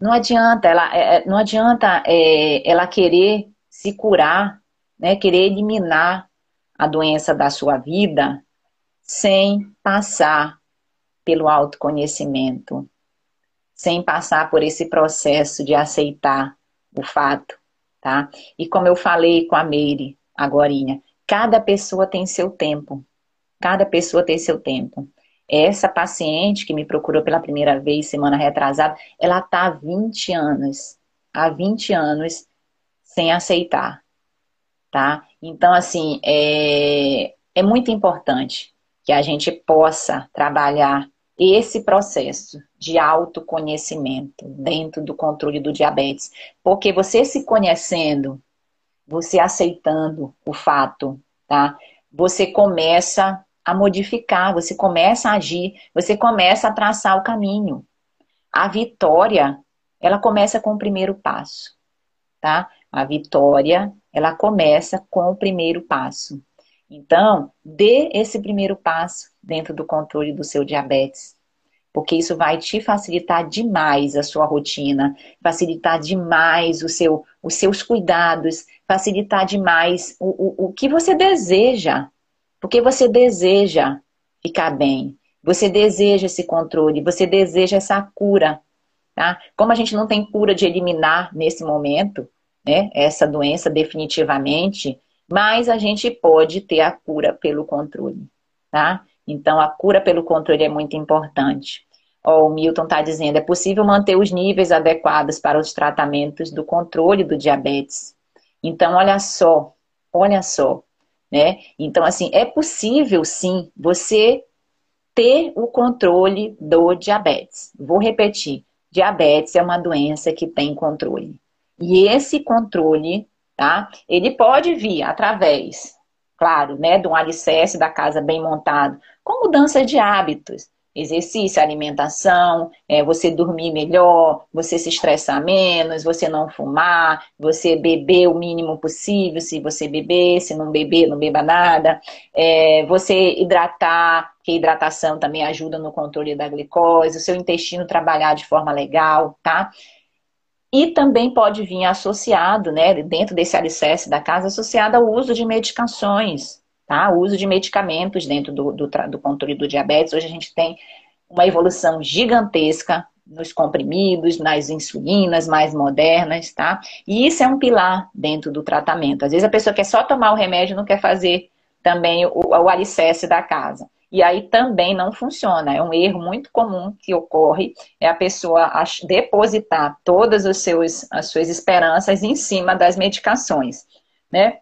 Não adianta ela, é, é, não adianta é, ela querer se curar, né, querer eliminar a doença da sua vida sem passar pelo autoconhecimento, sem passar por esse processo de aceitar o fato, tá? E como eu falei com a Meire agorinha, cada pessoa tem seu tempo. Cada pessoa tem seu tempo. Essa paciente que me procurou pela primeira vez semana retrasada, ela tá há 20 anos, há 20 anos sem aceitar, tá? Então, assim, é, é muito importante que a gente possa trabalhar esse processo de autoconhecimento dentro do controle do diabetes. Porque você se conhecendo, você aceitando o fato, tá? Você começa a modificar, você começa a agir, você começa a traçar o caminho. A vitória, ela começa com o primeiro passo, tá? A vitória, ela começa com o primeiro passo. Então, dê esse primeiro passo dentro do controle do seu diabetes, porque isso vai te facilitar demais a sua rotina, facilitar demais o seu, os seus cuidados, facilitar demais o, o, o que você deseja, porque você deseja ficar bem, você deseja esse controle, você deseja essa cura, tá? Como a gente não tem cura de eliminar nesse momento, né, essa doença definitivamente, mas a gente pode ter a cura pelo controle, tá? Então, a cura pelo controle é muito importante. Oh, o Milton está dizendo, é possível manter os níveis adequados para os tratamentos do controle do diabetes. Então, olha só, olha só, né? Então, assim, é possível sim você ter o controle do diabetes. Vou repetir, diabetes é uma doença que tem controle. E esse controle tá? Ele pode vir através, claro, né, de um alicerce da casa bem montado, com mudança de hábitos, exercício, alimentação, é, você dormir melhor, você se estressar menos, você não fumar, você beber o mínimo possível, se você beber, se não beber, não beba nada, é, você hidratar, que hidratação também ajuda no controle da glicose, o seu intestino trabalhar de forma legal, tá? E também pode vir associado, né, dentro desse alicerce da casa, associado ao uso de medicações, tá? O uso de medicamentos dentro do, do, do controle do diabetes. Hoje a gente tem uma evolução gigantesca nos comprimidos, nas insulinas mais modernas, tá? E isso é um pilar dentro do tratamento. Às vezes a pessoa quer só tomar o remédio, não quer fazer também o, o alicerce da casa. E aí também não funciona. É um erro muito comum que ocorre, é a pessoa depositar todas os seus, as suas esperanças em cima das medicações, né?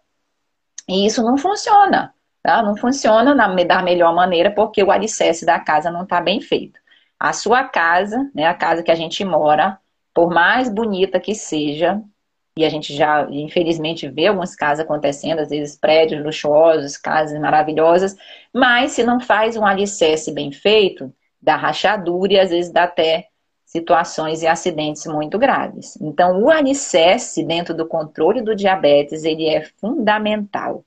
E isso não funciona, tá? Não funciona na, da melhor maneira porque o alicerce da casa não está bem feito. A sua casa, né, a casa que a gente mora, por mais bonita que seja, e a gente já, infelizmente, vê alguns casos acontecendo, às vezes prédios luxuosos, casas maravilhosas, mas se não faz um alicerce bem feito, dá rachadura e às vezes dá até situações e acidentes muito graves. Então, o alicerce dentro do controle do diabetes, ele é fundamental,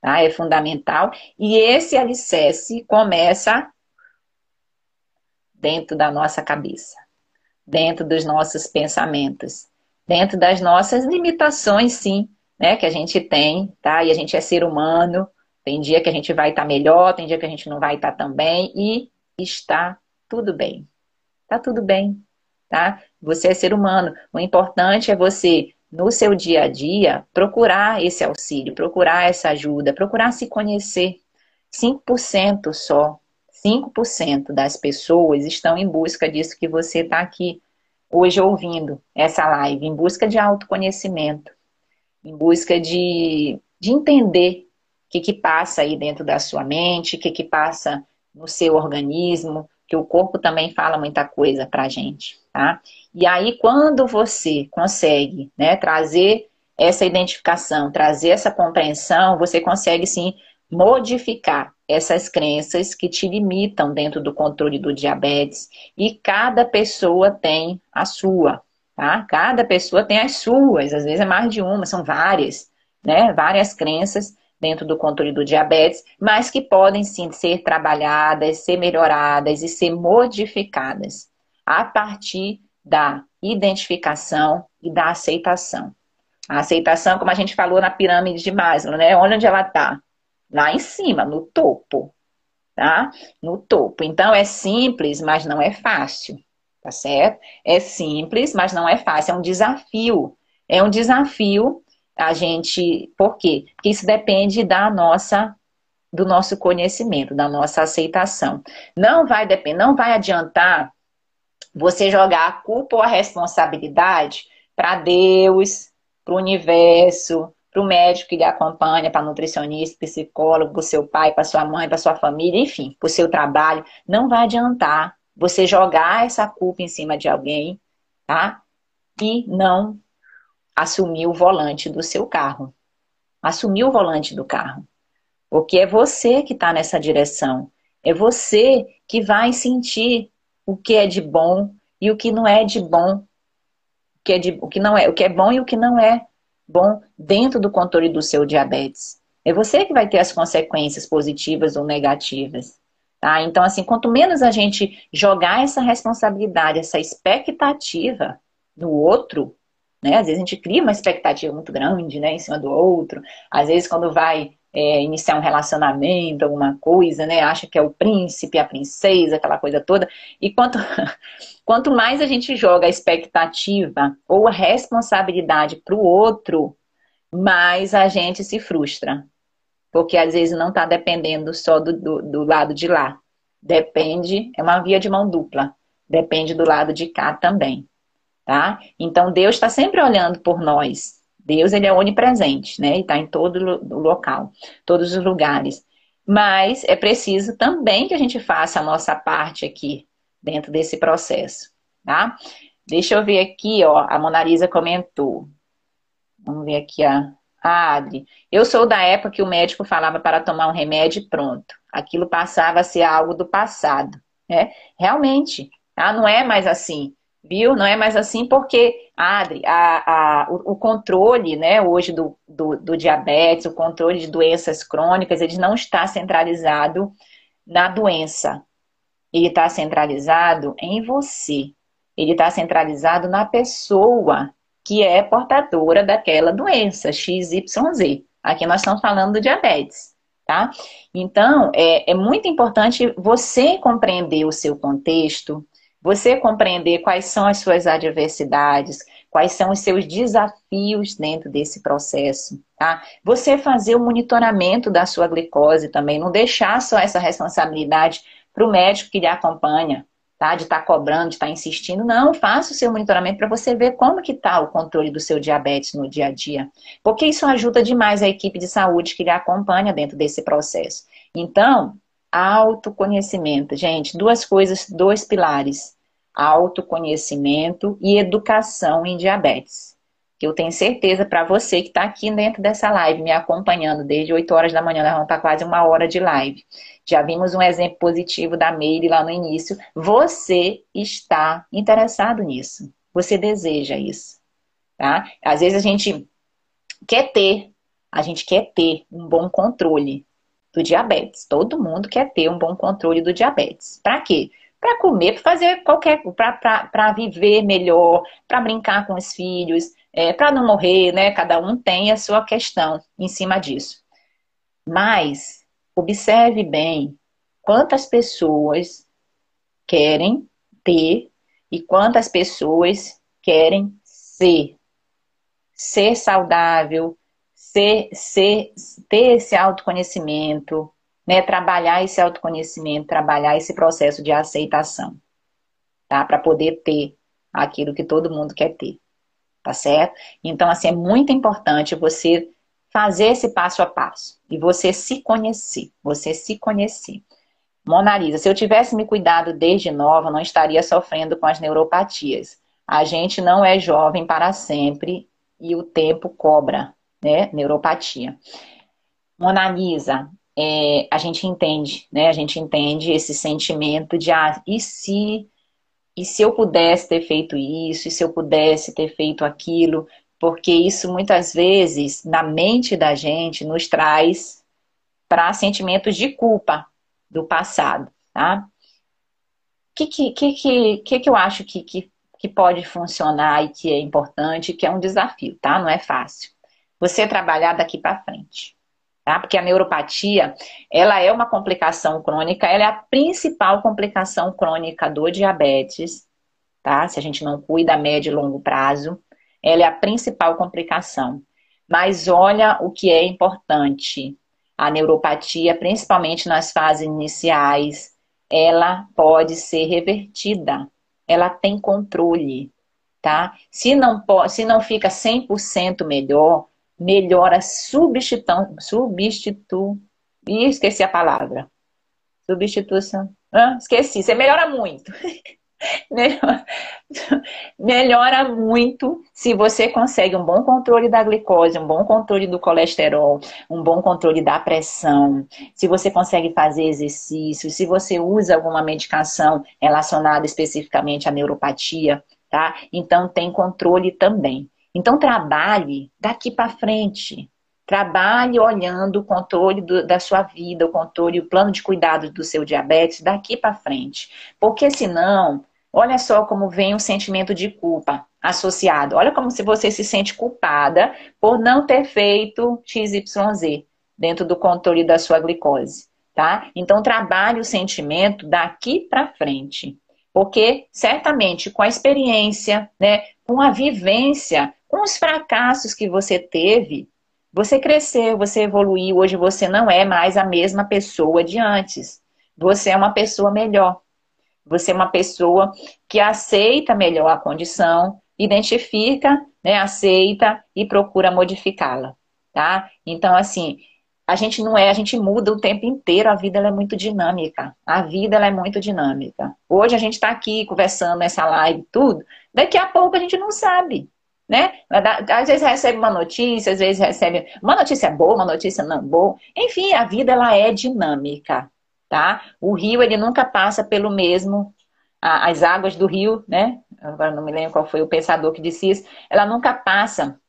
tá? É fundamental. E esse alicerce começa dentro da nossa cabeça, dentro dos nossos pensamentos dentro das nossas limitações, sim, né, que a gente tem, tá? E a gente é ser humano, tem dia que a gente vai estar tá melhor, tem dia que a gente não vai estar tá tão bem, e está tudo bem. Tá tudo bem, tá? Você é ser humano. O importante é você, no seu dia a dia, procurar esse auxílio, procurar essa ajuda, procurar se conhecer. 5% só, 5% das pessoas estão em busca disso que você está aqui hoje ouvindo essa live, em busca de autoconhecimento, em busca de, de entender o que, que passa aí dentro da sua mente, o que, que passa no seu organismo, que o corpo também fala muita coisa pra gente, tá? E aí, quando você consegue né, trazer essa identificação, trazer essa compreensão, você consegue sim modificar essas crenças que te limitam dentro do controle do diabetes. E cada pessoa tem a sua, tá? Cada pessoa tem as suas, às vezes é mais de uma, são várias, né? Várias crenças dentro do controle do diabetes, mas que podem sim ser trabalhadas, ser melhoradas e ser modificadas a partir da identificação e da aceitação. A aceitação, como a gente falou na pirâmide de Maslow, né? Onde ela está? Lá em cima, no topo, tá? No topo. Então é simples, mas não é fácil, tá certo? É simples, mas não é fácil, é um desafio. É um desafio a gente, por quê? Porque isso depende da nossa do nosso conhecimento, da nossa aceitação. Não vai depender, não vai adiantar você jogar a culpa ou a responsabilidade para Deus, para o universo, para o médico que lhe acompanha, para nutricionista, psicólogo, para o seu pai, para sua mãe, para sua família, enfim, para o seu trabalho. Não vai adiantar você jogar essa culpa em cima de alguém, tá? E não assumir o volante do seu carro. Assumir o volante do carro. Porque é você que está nessa direção. É você que vai sentir o que é de bom e o que não é de bom. O que é, de, o que não é, o que é bom e o que não é bom dentro do controle do seu diabetes. É você que vai ter as consequências positivas ou negativas. Tá? Então, assim, quanto menos a gente jogar essa responsabilidade, essa expectativa no outro, né? Às vezes a gente cria uma expectativa muito grande, né, em cima do outro. Às vezes quando vai é, iniciar um relacionamento, alguma coisa, né, acha que é o príncipe, a princesa, aquela coisa toda. E quanto quanto mais a gente joga a expectativa ou a responsabilidade para o outro, mais a gente se frustra. Porque às vezes não está dependendo só do, do, do lado de lá. Depende, é uma via de mão dupla. Depende do lado de cá também tá? Então Deus está sempre olhando por nós. Deus ele é onipresente, né? E está em todo o local, todos os lugares. Mas é preciso também que a gente faça a nossa parte aqui dentro desse processo, tá? Deixa eu ver aqui, ó, a Monalisa comentou. Vamos ver aqui a, a Adri. Eu sou da época que o médico falava para tomar um remédio e pronto. Aquilo passava a ser algo do passado, né? Realmente, tá? Não é mais assim viu? Não é mais assim porque, Adri, a, a, o, o, controle, né, hoje do, do, do, diabetes, o controle de doenças crônicas, ele não está centralizado na doença. Ele está centralizado em você. Ele está centralizado na pessoa que é portadora daquela doença, XYZ. Aqui nós estamos falando do diabetes, tá? Então, é, é muito importante você compreender o seu contexto, você compreender quais são as suas adversidades, quais são os seus desafios dentro desse processo, tá? Você fazer o monitoramento da sua glicose também, não deixar só essa responsabilidade para o médico que lhe acompanha, tá? De estar tá cobrando, de estar tá insistindo. Não, faça o seu monitoramento para você ver como que está o controle do seu diabetes no dia a dia. Porque isso ajuda demais a equipe de saúde que lhe acompanha dentro desse processo. Então, autoconhecimento. Gente, duas coisas, dois pilares: autoconhecimento e educação em diabetes. Que eu tenho certeza para você que está aqui dentro dessa live, me acompanhando desde 8 horas da manhã, nós vamos para quase uma hora de live. Já vimos um exemplo positivo da Meire lá no início. Você está interessado nisso. Você deseja isso. Tá? Às vezes a gente quer ter, a gente quer ter um bom controle do diabetes. Todo mundo quer ter um bom controle do diabetes. Para quê? Para comer, para fazer qualquer, para viver melhor, para brincar com os filhos, é, para não morrer, né? Cada um tem a sua questão em cima disso. Mas observe bem quantas pessoas querem ter e quantas pessoas querem ser. Ser saudável, ser, ser, ter esse autoconhecimento, né? Trabalhar esse autoconhecimento, trabalhar esse processo de aceitação, tá? Para poder ter aquilo que todo mundo quer ter, tá certo? Então, assim, é muito importante você fazer esse passo a passo e você se conhecer, você se conhecer. Monalisa, se eu tivesse me cuidado desde nova, não estaria sofrendo com as neuropatias. A gente não é jovem para sempre e o tempo cobra, né? Neuropatia. Monalisa, é, a gente entende, né? A gente entende esse sentimento de ah, e se e se eu pudesse ter feito isso, e se eu pudesse ter feito aquilo, porque isso muitas vezes na mente da gente nos traz para sentimentos de culpa do passado, tá? Que, que, que, que, que eu acho que, que, que pode funcionar e que é importante, que é um desafio, tá? Não é fácil você trabalhar daqui para frente. Tá? Porque a neuropatia, ela é uma complicação crônica, ela é a principal complicação crônica do diabetes, tá? Se a gente não cuida a médio e longo prazo, ela é a principal complicação. Mas olha o que é importante. A neuropatia, principalmente nas fases iniciais, ela pode ser revertida. Ela tem controle, tá? Se não, se não fica 100% melhor, melhora substituição, substitu, Ih, esqueci a palavra. Substituição. Ah, esqueci, você melhora muito. melhora muito se você consegue um bom controle da glicose, um bom controle do colesterol, um bom controle da pressão, se você consegue fazer exercício, se você usa alguma medicação relacionada especificamente à neuropatia, tá? Então tem controle também. Então trabalhe daqui para frente. Trabalhe olhando o controle do, da sua vida, o controle, o plano de cuidado do seu diabetes daqui para frente. Porque senão, olha só como vem o sentimento de culpa associado. Olha como se você se sente culpada por não ter feito XYZ dentro do controle da sua glicose, tá? Então trabalhe o sentimento daqui para frente. Porque certamente com a experiência, né, com a vivência, com os fracassos que você teve, você cresceu, você evoluiu, hoje você não é mais a mesma pessoa de antes. Você é uma pessoa melhor. Você é uma pessoa que aceita melhor a condição, identifica, né, aceita e procura modificá-la, tá? Então, assim, a gente não é, a gente muda o tempo inteiro, a vida é muito dinâmica. A vida é muito dinâmica. Hoje a gente está aqui conversando nessa live tudo, daqui a pouco a gente não sabe né? Às vezes recebe uma notícia, às vezes recebe uma notícia boa, uma notícia não boa. Enfim, a vida ela é dinâmica, tá? O rio ele nunca passa pelo mesmo as águas do rio, né? Agora não me lembro qual foi o pensador que disse isso. Ela nunca passa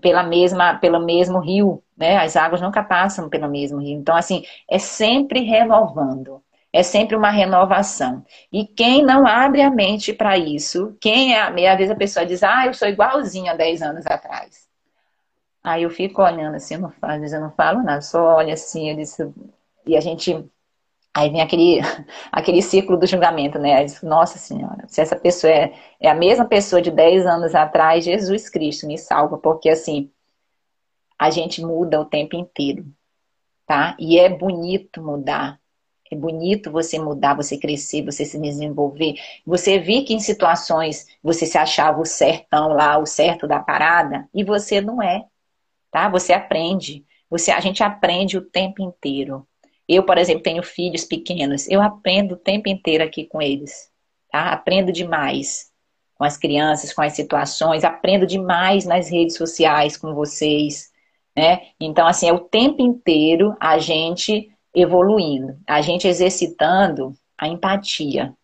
pela mesma, pelo mesmo rio, né? As águas nunca passam pelo mesmo rio. Então assim, é sempre renovando. É sempre uma renovação. E quem não abre a mente para isso, quem é, às vezes a pessoa diz, ah, eu sou igualzinha há 10 anos atrás. Aí eu fico olhando assim, eu não às vezes eu não falo nada, só olho assim, eu disse, e a gente. Aí vem aquele, aquele ciclo do julgamento, né? Nossa Senhora, se essa pessoa é, é a mesma pessoa de 10 anos atrás, Jesus Cristo me salva, porque assim, a gente muda o tempo inteiro, tá? E é bonito mudar. É bonito você mudar, você crescer, você se desenvolver. Você vir que em situações você se achava o certão lá, o certo da parada, e você não é. Tá? Você aprende. Você, a gente aprende o tempo inteiro. Eu, por exemplo, tenho filhos pequenos. Eu aprendo o tempo inteiro aqui com eles. Tá? Aprendo demais com as crianças, com as situações. Aprendo demais nas redes sociais com vocês. Né? Então, assim, é o tempo inteiro a gente evoluindo, a gente exercitando a empatia. O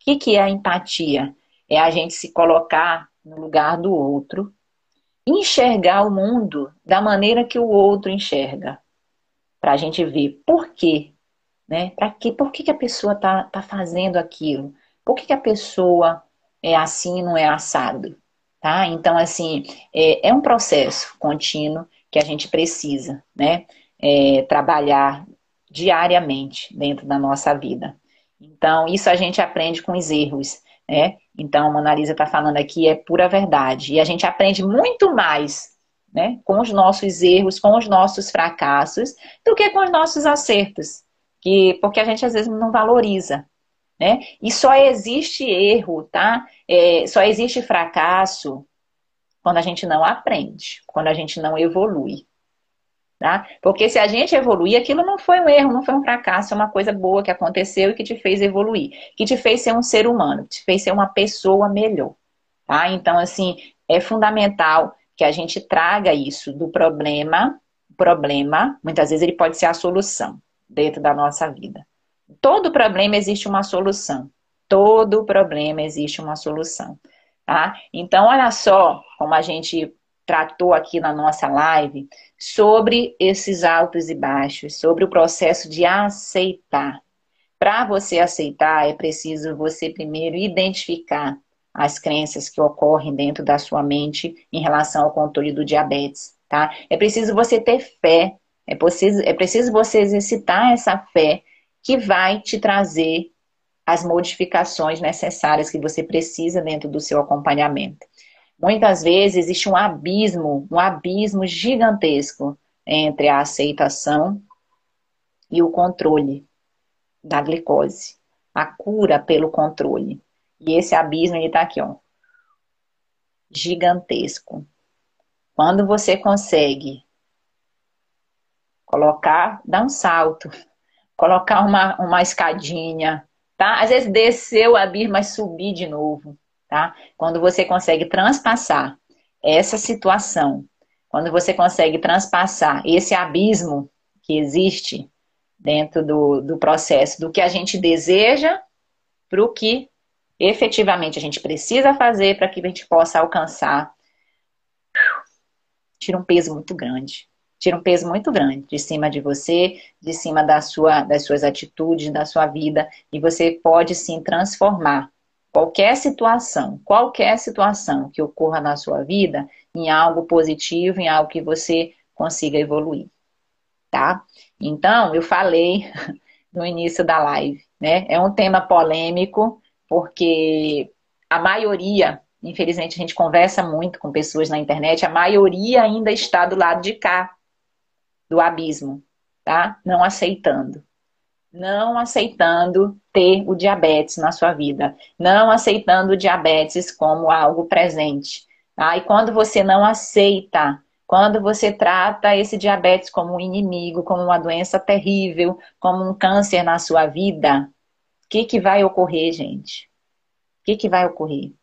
que, que é a empatia? É a gente se colocar no lugar do outro, enxergar o mundo da maneira que o outro enxerga, para a gente ver por quê, né? Para quê? Por que, que a pessoa tá, tá fazendo aquilo? Por que, que a pessoa é assim, não é assado? Tá? Então, assim, é, é um processo contínuo que a gente precisa, né? É, trabalhar diariamente dentro da nossa vida. Então, isso a gente aprende com os erros, né? Então, a Mona Lisa está falando aqui é pura verdade. E a gente aprende muito mais né, com os nossos erros, com os nossos fracassos, do que com os nossos acertos. Que, porque a gente às vezes não valoriza. Né? E só existe erro, tá? É, só existe fracasso quando a gente não aprende, quando a gente não evolui. Tá? Porque se a gente evoluir, aquilo não foi um erro, não foi um fracasso, é uma coisa boa que aconteceu e que te fez evoluir, que te fez ser um ser humano, que te fez ser uma pessoa melhor. Tá? Então, assim, é fundamental que a gente traga isso do problema, problema, muitas vezes ele pode ser a solução dentro da nossa vida. Todo problema existe uma solução. Todo problema existe uma solução. Tá? Então, olha só como a gente tratou aqui na nossa live sobre esses altos e baixos, sobre o processo de aceitar. Para você aceitar, é preciso você primeiro identificar as crenças que ocorrem dentro da sua mente em relação ao controle do diabetes, tá? É preciso você ter fé, é preciso, é preciso você exercitar essa fé que vai te trazer as modificações necessárias que você precisa dentro do seu acompanhamento. Muitas vezes existe um abismo, um abismo gigantesco entre a aceitação e o controle da glicose, a cura pelo controle. E esse abismo está aqui, ó, gigantesco. Quando você consegue colocar, dar um salto, colocar uma, uma escadinha, tá? Às vezes desceu a abrir, mas subir de novo, tá? Quando você consegue transpassar essa situação, quando você consegue transpassar esse abismo que existe dentro do, do processo do que a gente deseja para o que efetivamente a gente precisa fazer para que a gente possa alcançar, tira um peso muito grande tira um peso muito grande de cima de você, de cima da sua, das suas atitudes, da sua vida, e você pode sim transformar qualquer situação, qualquer situação que ocorra na sua vida em algo positivo, em algo que você consiga evoluir, tá? Então, eu falei no início da live, né? É um tema polêmico, porque a maioria, infelizmente a gente conversa muito com pessoas na internet, a maioria ainda está do lado de cá, do abismo, tá? Não aceitando. Não aceitando ter o diabetes na sua vida. Não aceitando o diabetes como algo presente. Tá? E quando você não aceita, quando você trata esse diabetes como um inimigo, como uma doença terrível, como um câncer na sua vida, o que, que vai ocorrer, gente? O que, que vai ocorrer?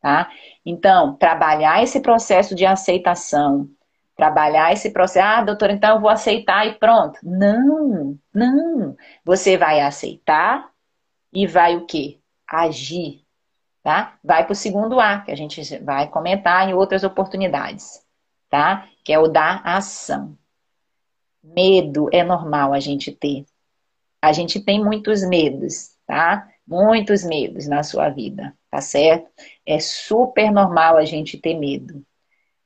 Tá? Então, trabalhar esse processo de aceitação, trabalhar esse processo. Ah, doutor, então eu vou aceitar e pronto. Não, não. Você vai aceitar e vai o quê? Agir, tá? Vai para o segundo A, que a gente vai comentar em outras oportunidades, tá? Que é o da ação. Medo é normal a gente ter. A gente tem muitos medos, tá? Muitos medos na sua vida, tá certo? É super normal a gente ter medo.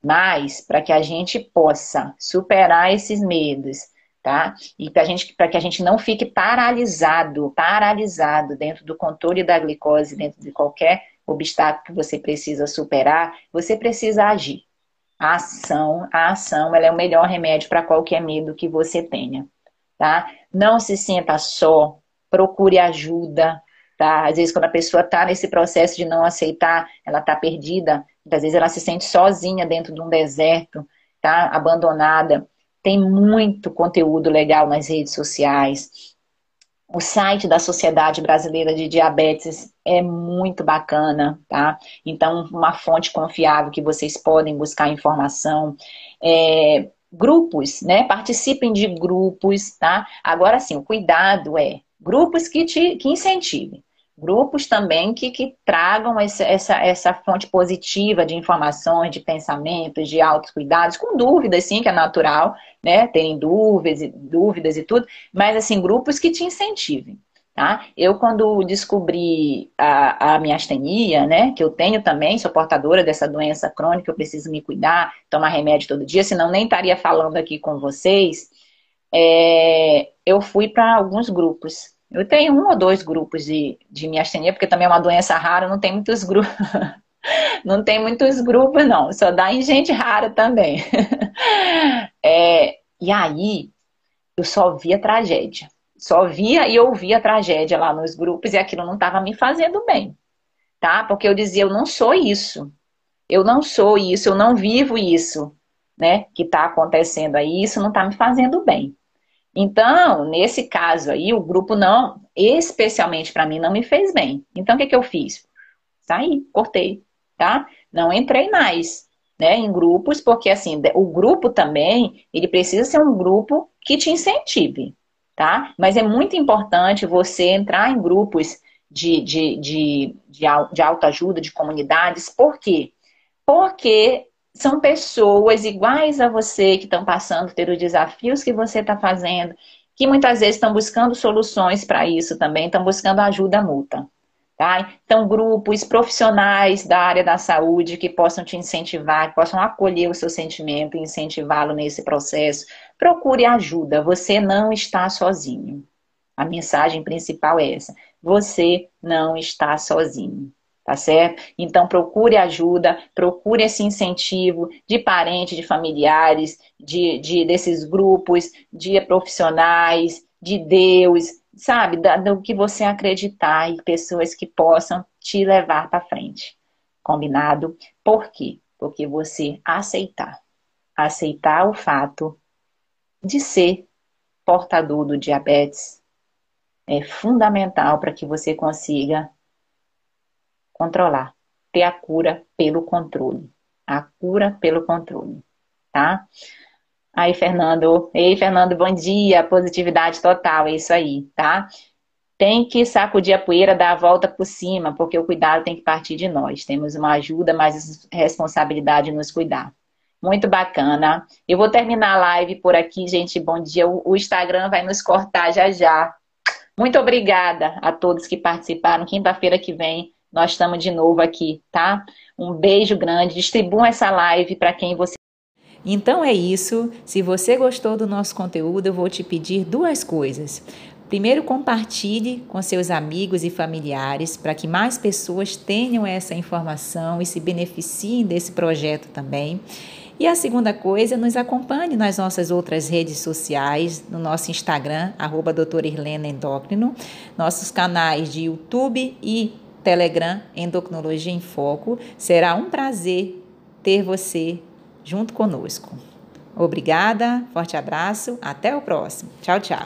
Mas para que a gente possa superar esses medos, tá? E para gente, que a gente não fique paralisado, paralisado dentro do controle da glicose, dentro de qualquer obstáculo que você precisa superar, você precisa agir. A ação, a ação, ela é o melhor remédio para qualquer medo que você tenha, tá? Não se sinta só, procure ajuda, tá? Às vezes quando a pessoa está nesse processo de não aceitar, ela está perdida, Muitas vezes ela se sente sozinha dentro de um deserto, tá? Abandonada. Tem muito conteúdo legal nas redes sociais. O site da Sociedade Brasileira de Diabetes é muito bacana, tá? Então, uma fonte confiável que vocês podem buscar informação. É, grupos, né? Participem de grupos, tá? Agora sim, o cuidado é grupos que te que incentivem grupos também que, que tragam essa, essa, essa fonte positiva de informações, de pensamentos, de autocuidados, com dúvidas, sim, que é natural, né? Terem dúvidas, dúvidas e tudo, mas assim, grupos que te incentivem. Tá? Eu, quando descobri a, a minha astenia, né, que eu tenho também, sou portadora dessa doença crônica, eu preciso me cuidar, tomar remédio todo dia, senão nem estaria falando aqui com vocês. É, eu fui para alguns grupos, eu tenho um ou dois grupos de, de miastenia, porque também é uma doença rara, não tem muitos grupos. não tem muitos grupos, não. Só dá em gente rara também. é, e aí, eu só via tragédia. Só via e ouvia tragédia lá nos grupos e aquilo não estava me fazendo bem. Tá? Porque eu dizia, eu não sou isso. Eu não sou isso, eu não vivo isso, né? Que está acontecendo aí, isso não está me fazendo bem. Então, nesse caso aí, o grupo não, especialmente para mim, não me fez bem. Então, o que, que eu fiz? Saí, cortei, tá? Não entrei mais, né, em grupos, porque assim, o grupo também, ele precisa ser um grupo que te incentive, tá? Mas é muito importante você entrar em grupos de, de, de, de, de autoajuda, de comunidades, por quê? Porque são pessoas iguais a você que estão passando ter os desafios que você está fazendo, que muitas vezes estão buscando soluções para isso também, estão buscando ajuda mútua. Tá? Então, grupos profissionais da área da saúde que possam te incentivar, que possam acolher o seu sentimento e incentivá-lo nesse processo. Procure ajuda, você não está sozinho. A mensagem principal é essa: você não está sozinho tá certo? Então procure ajuda, procure esse incentivo de parentes, de familiares, de, de desses grupos, de profissionais, de Deus, sabe? do que você acreditar e pessoas que possam te levar para frente. Combinado? Por quê? Porque você aceitar. aceitar o fato de ser portador do diabetes é fundamental para que você consiga controlar, ter a cura pelo controle. A cura pelo controle, tá? Aí, Fernando. Ei, Fernando, bom dia. Positividade total, é isso aí, tá? Tem que sacudir a poeira, dar a volta por cima, porque o cuidado tem que partir de nós. Temos uma ajuda, mas responsabilidade nos cuidar. Muito bacana. Eu vou terminar a live por aqui, gente. Bom dia. O Instagram vai nos cortar já já. Muito obrigada a todos que participaram. Quinta-feira que vem nós estamos de novo aqui, tá? Um beijo grande. Distribuam essa live para quem você então é isso. Se você gostou do nosso conteúdo, eu vou te pedir duas coisas. Primeiro, compartilhe com seus amigos e familiares para que mais pessoas tenham essa informação e se beneficiem desse projeto também. E a segunda coisa, nos acompanhe nas nossas outras redes sociais, no nosso Instagram, arroba doutora Endócrino, nossos canais de YouTube e Telegram, Endocrinologia em Foco. Será um prazer ter você junto conosco. Obrigada, forte abraço, até o próximo. Tchau, tchau.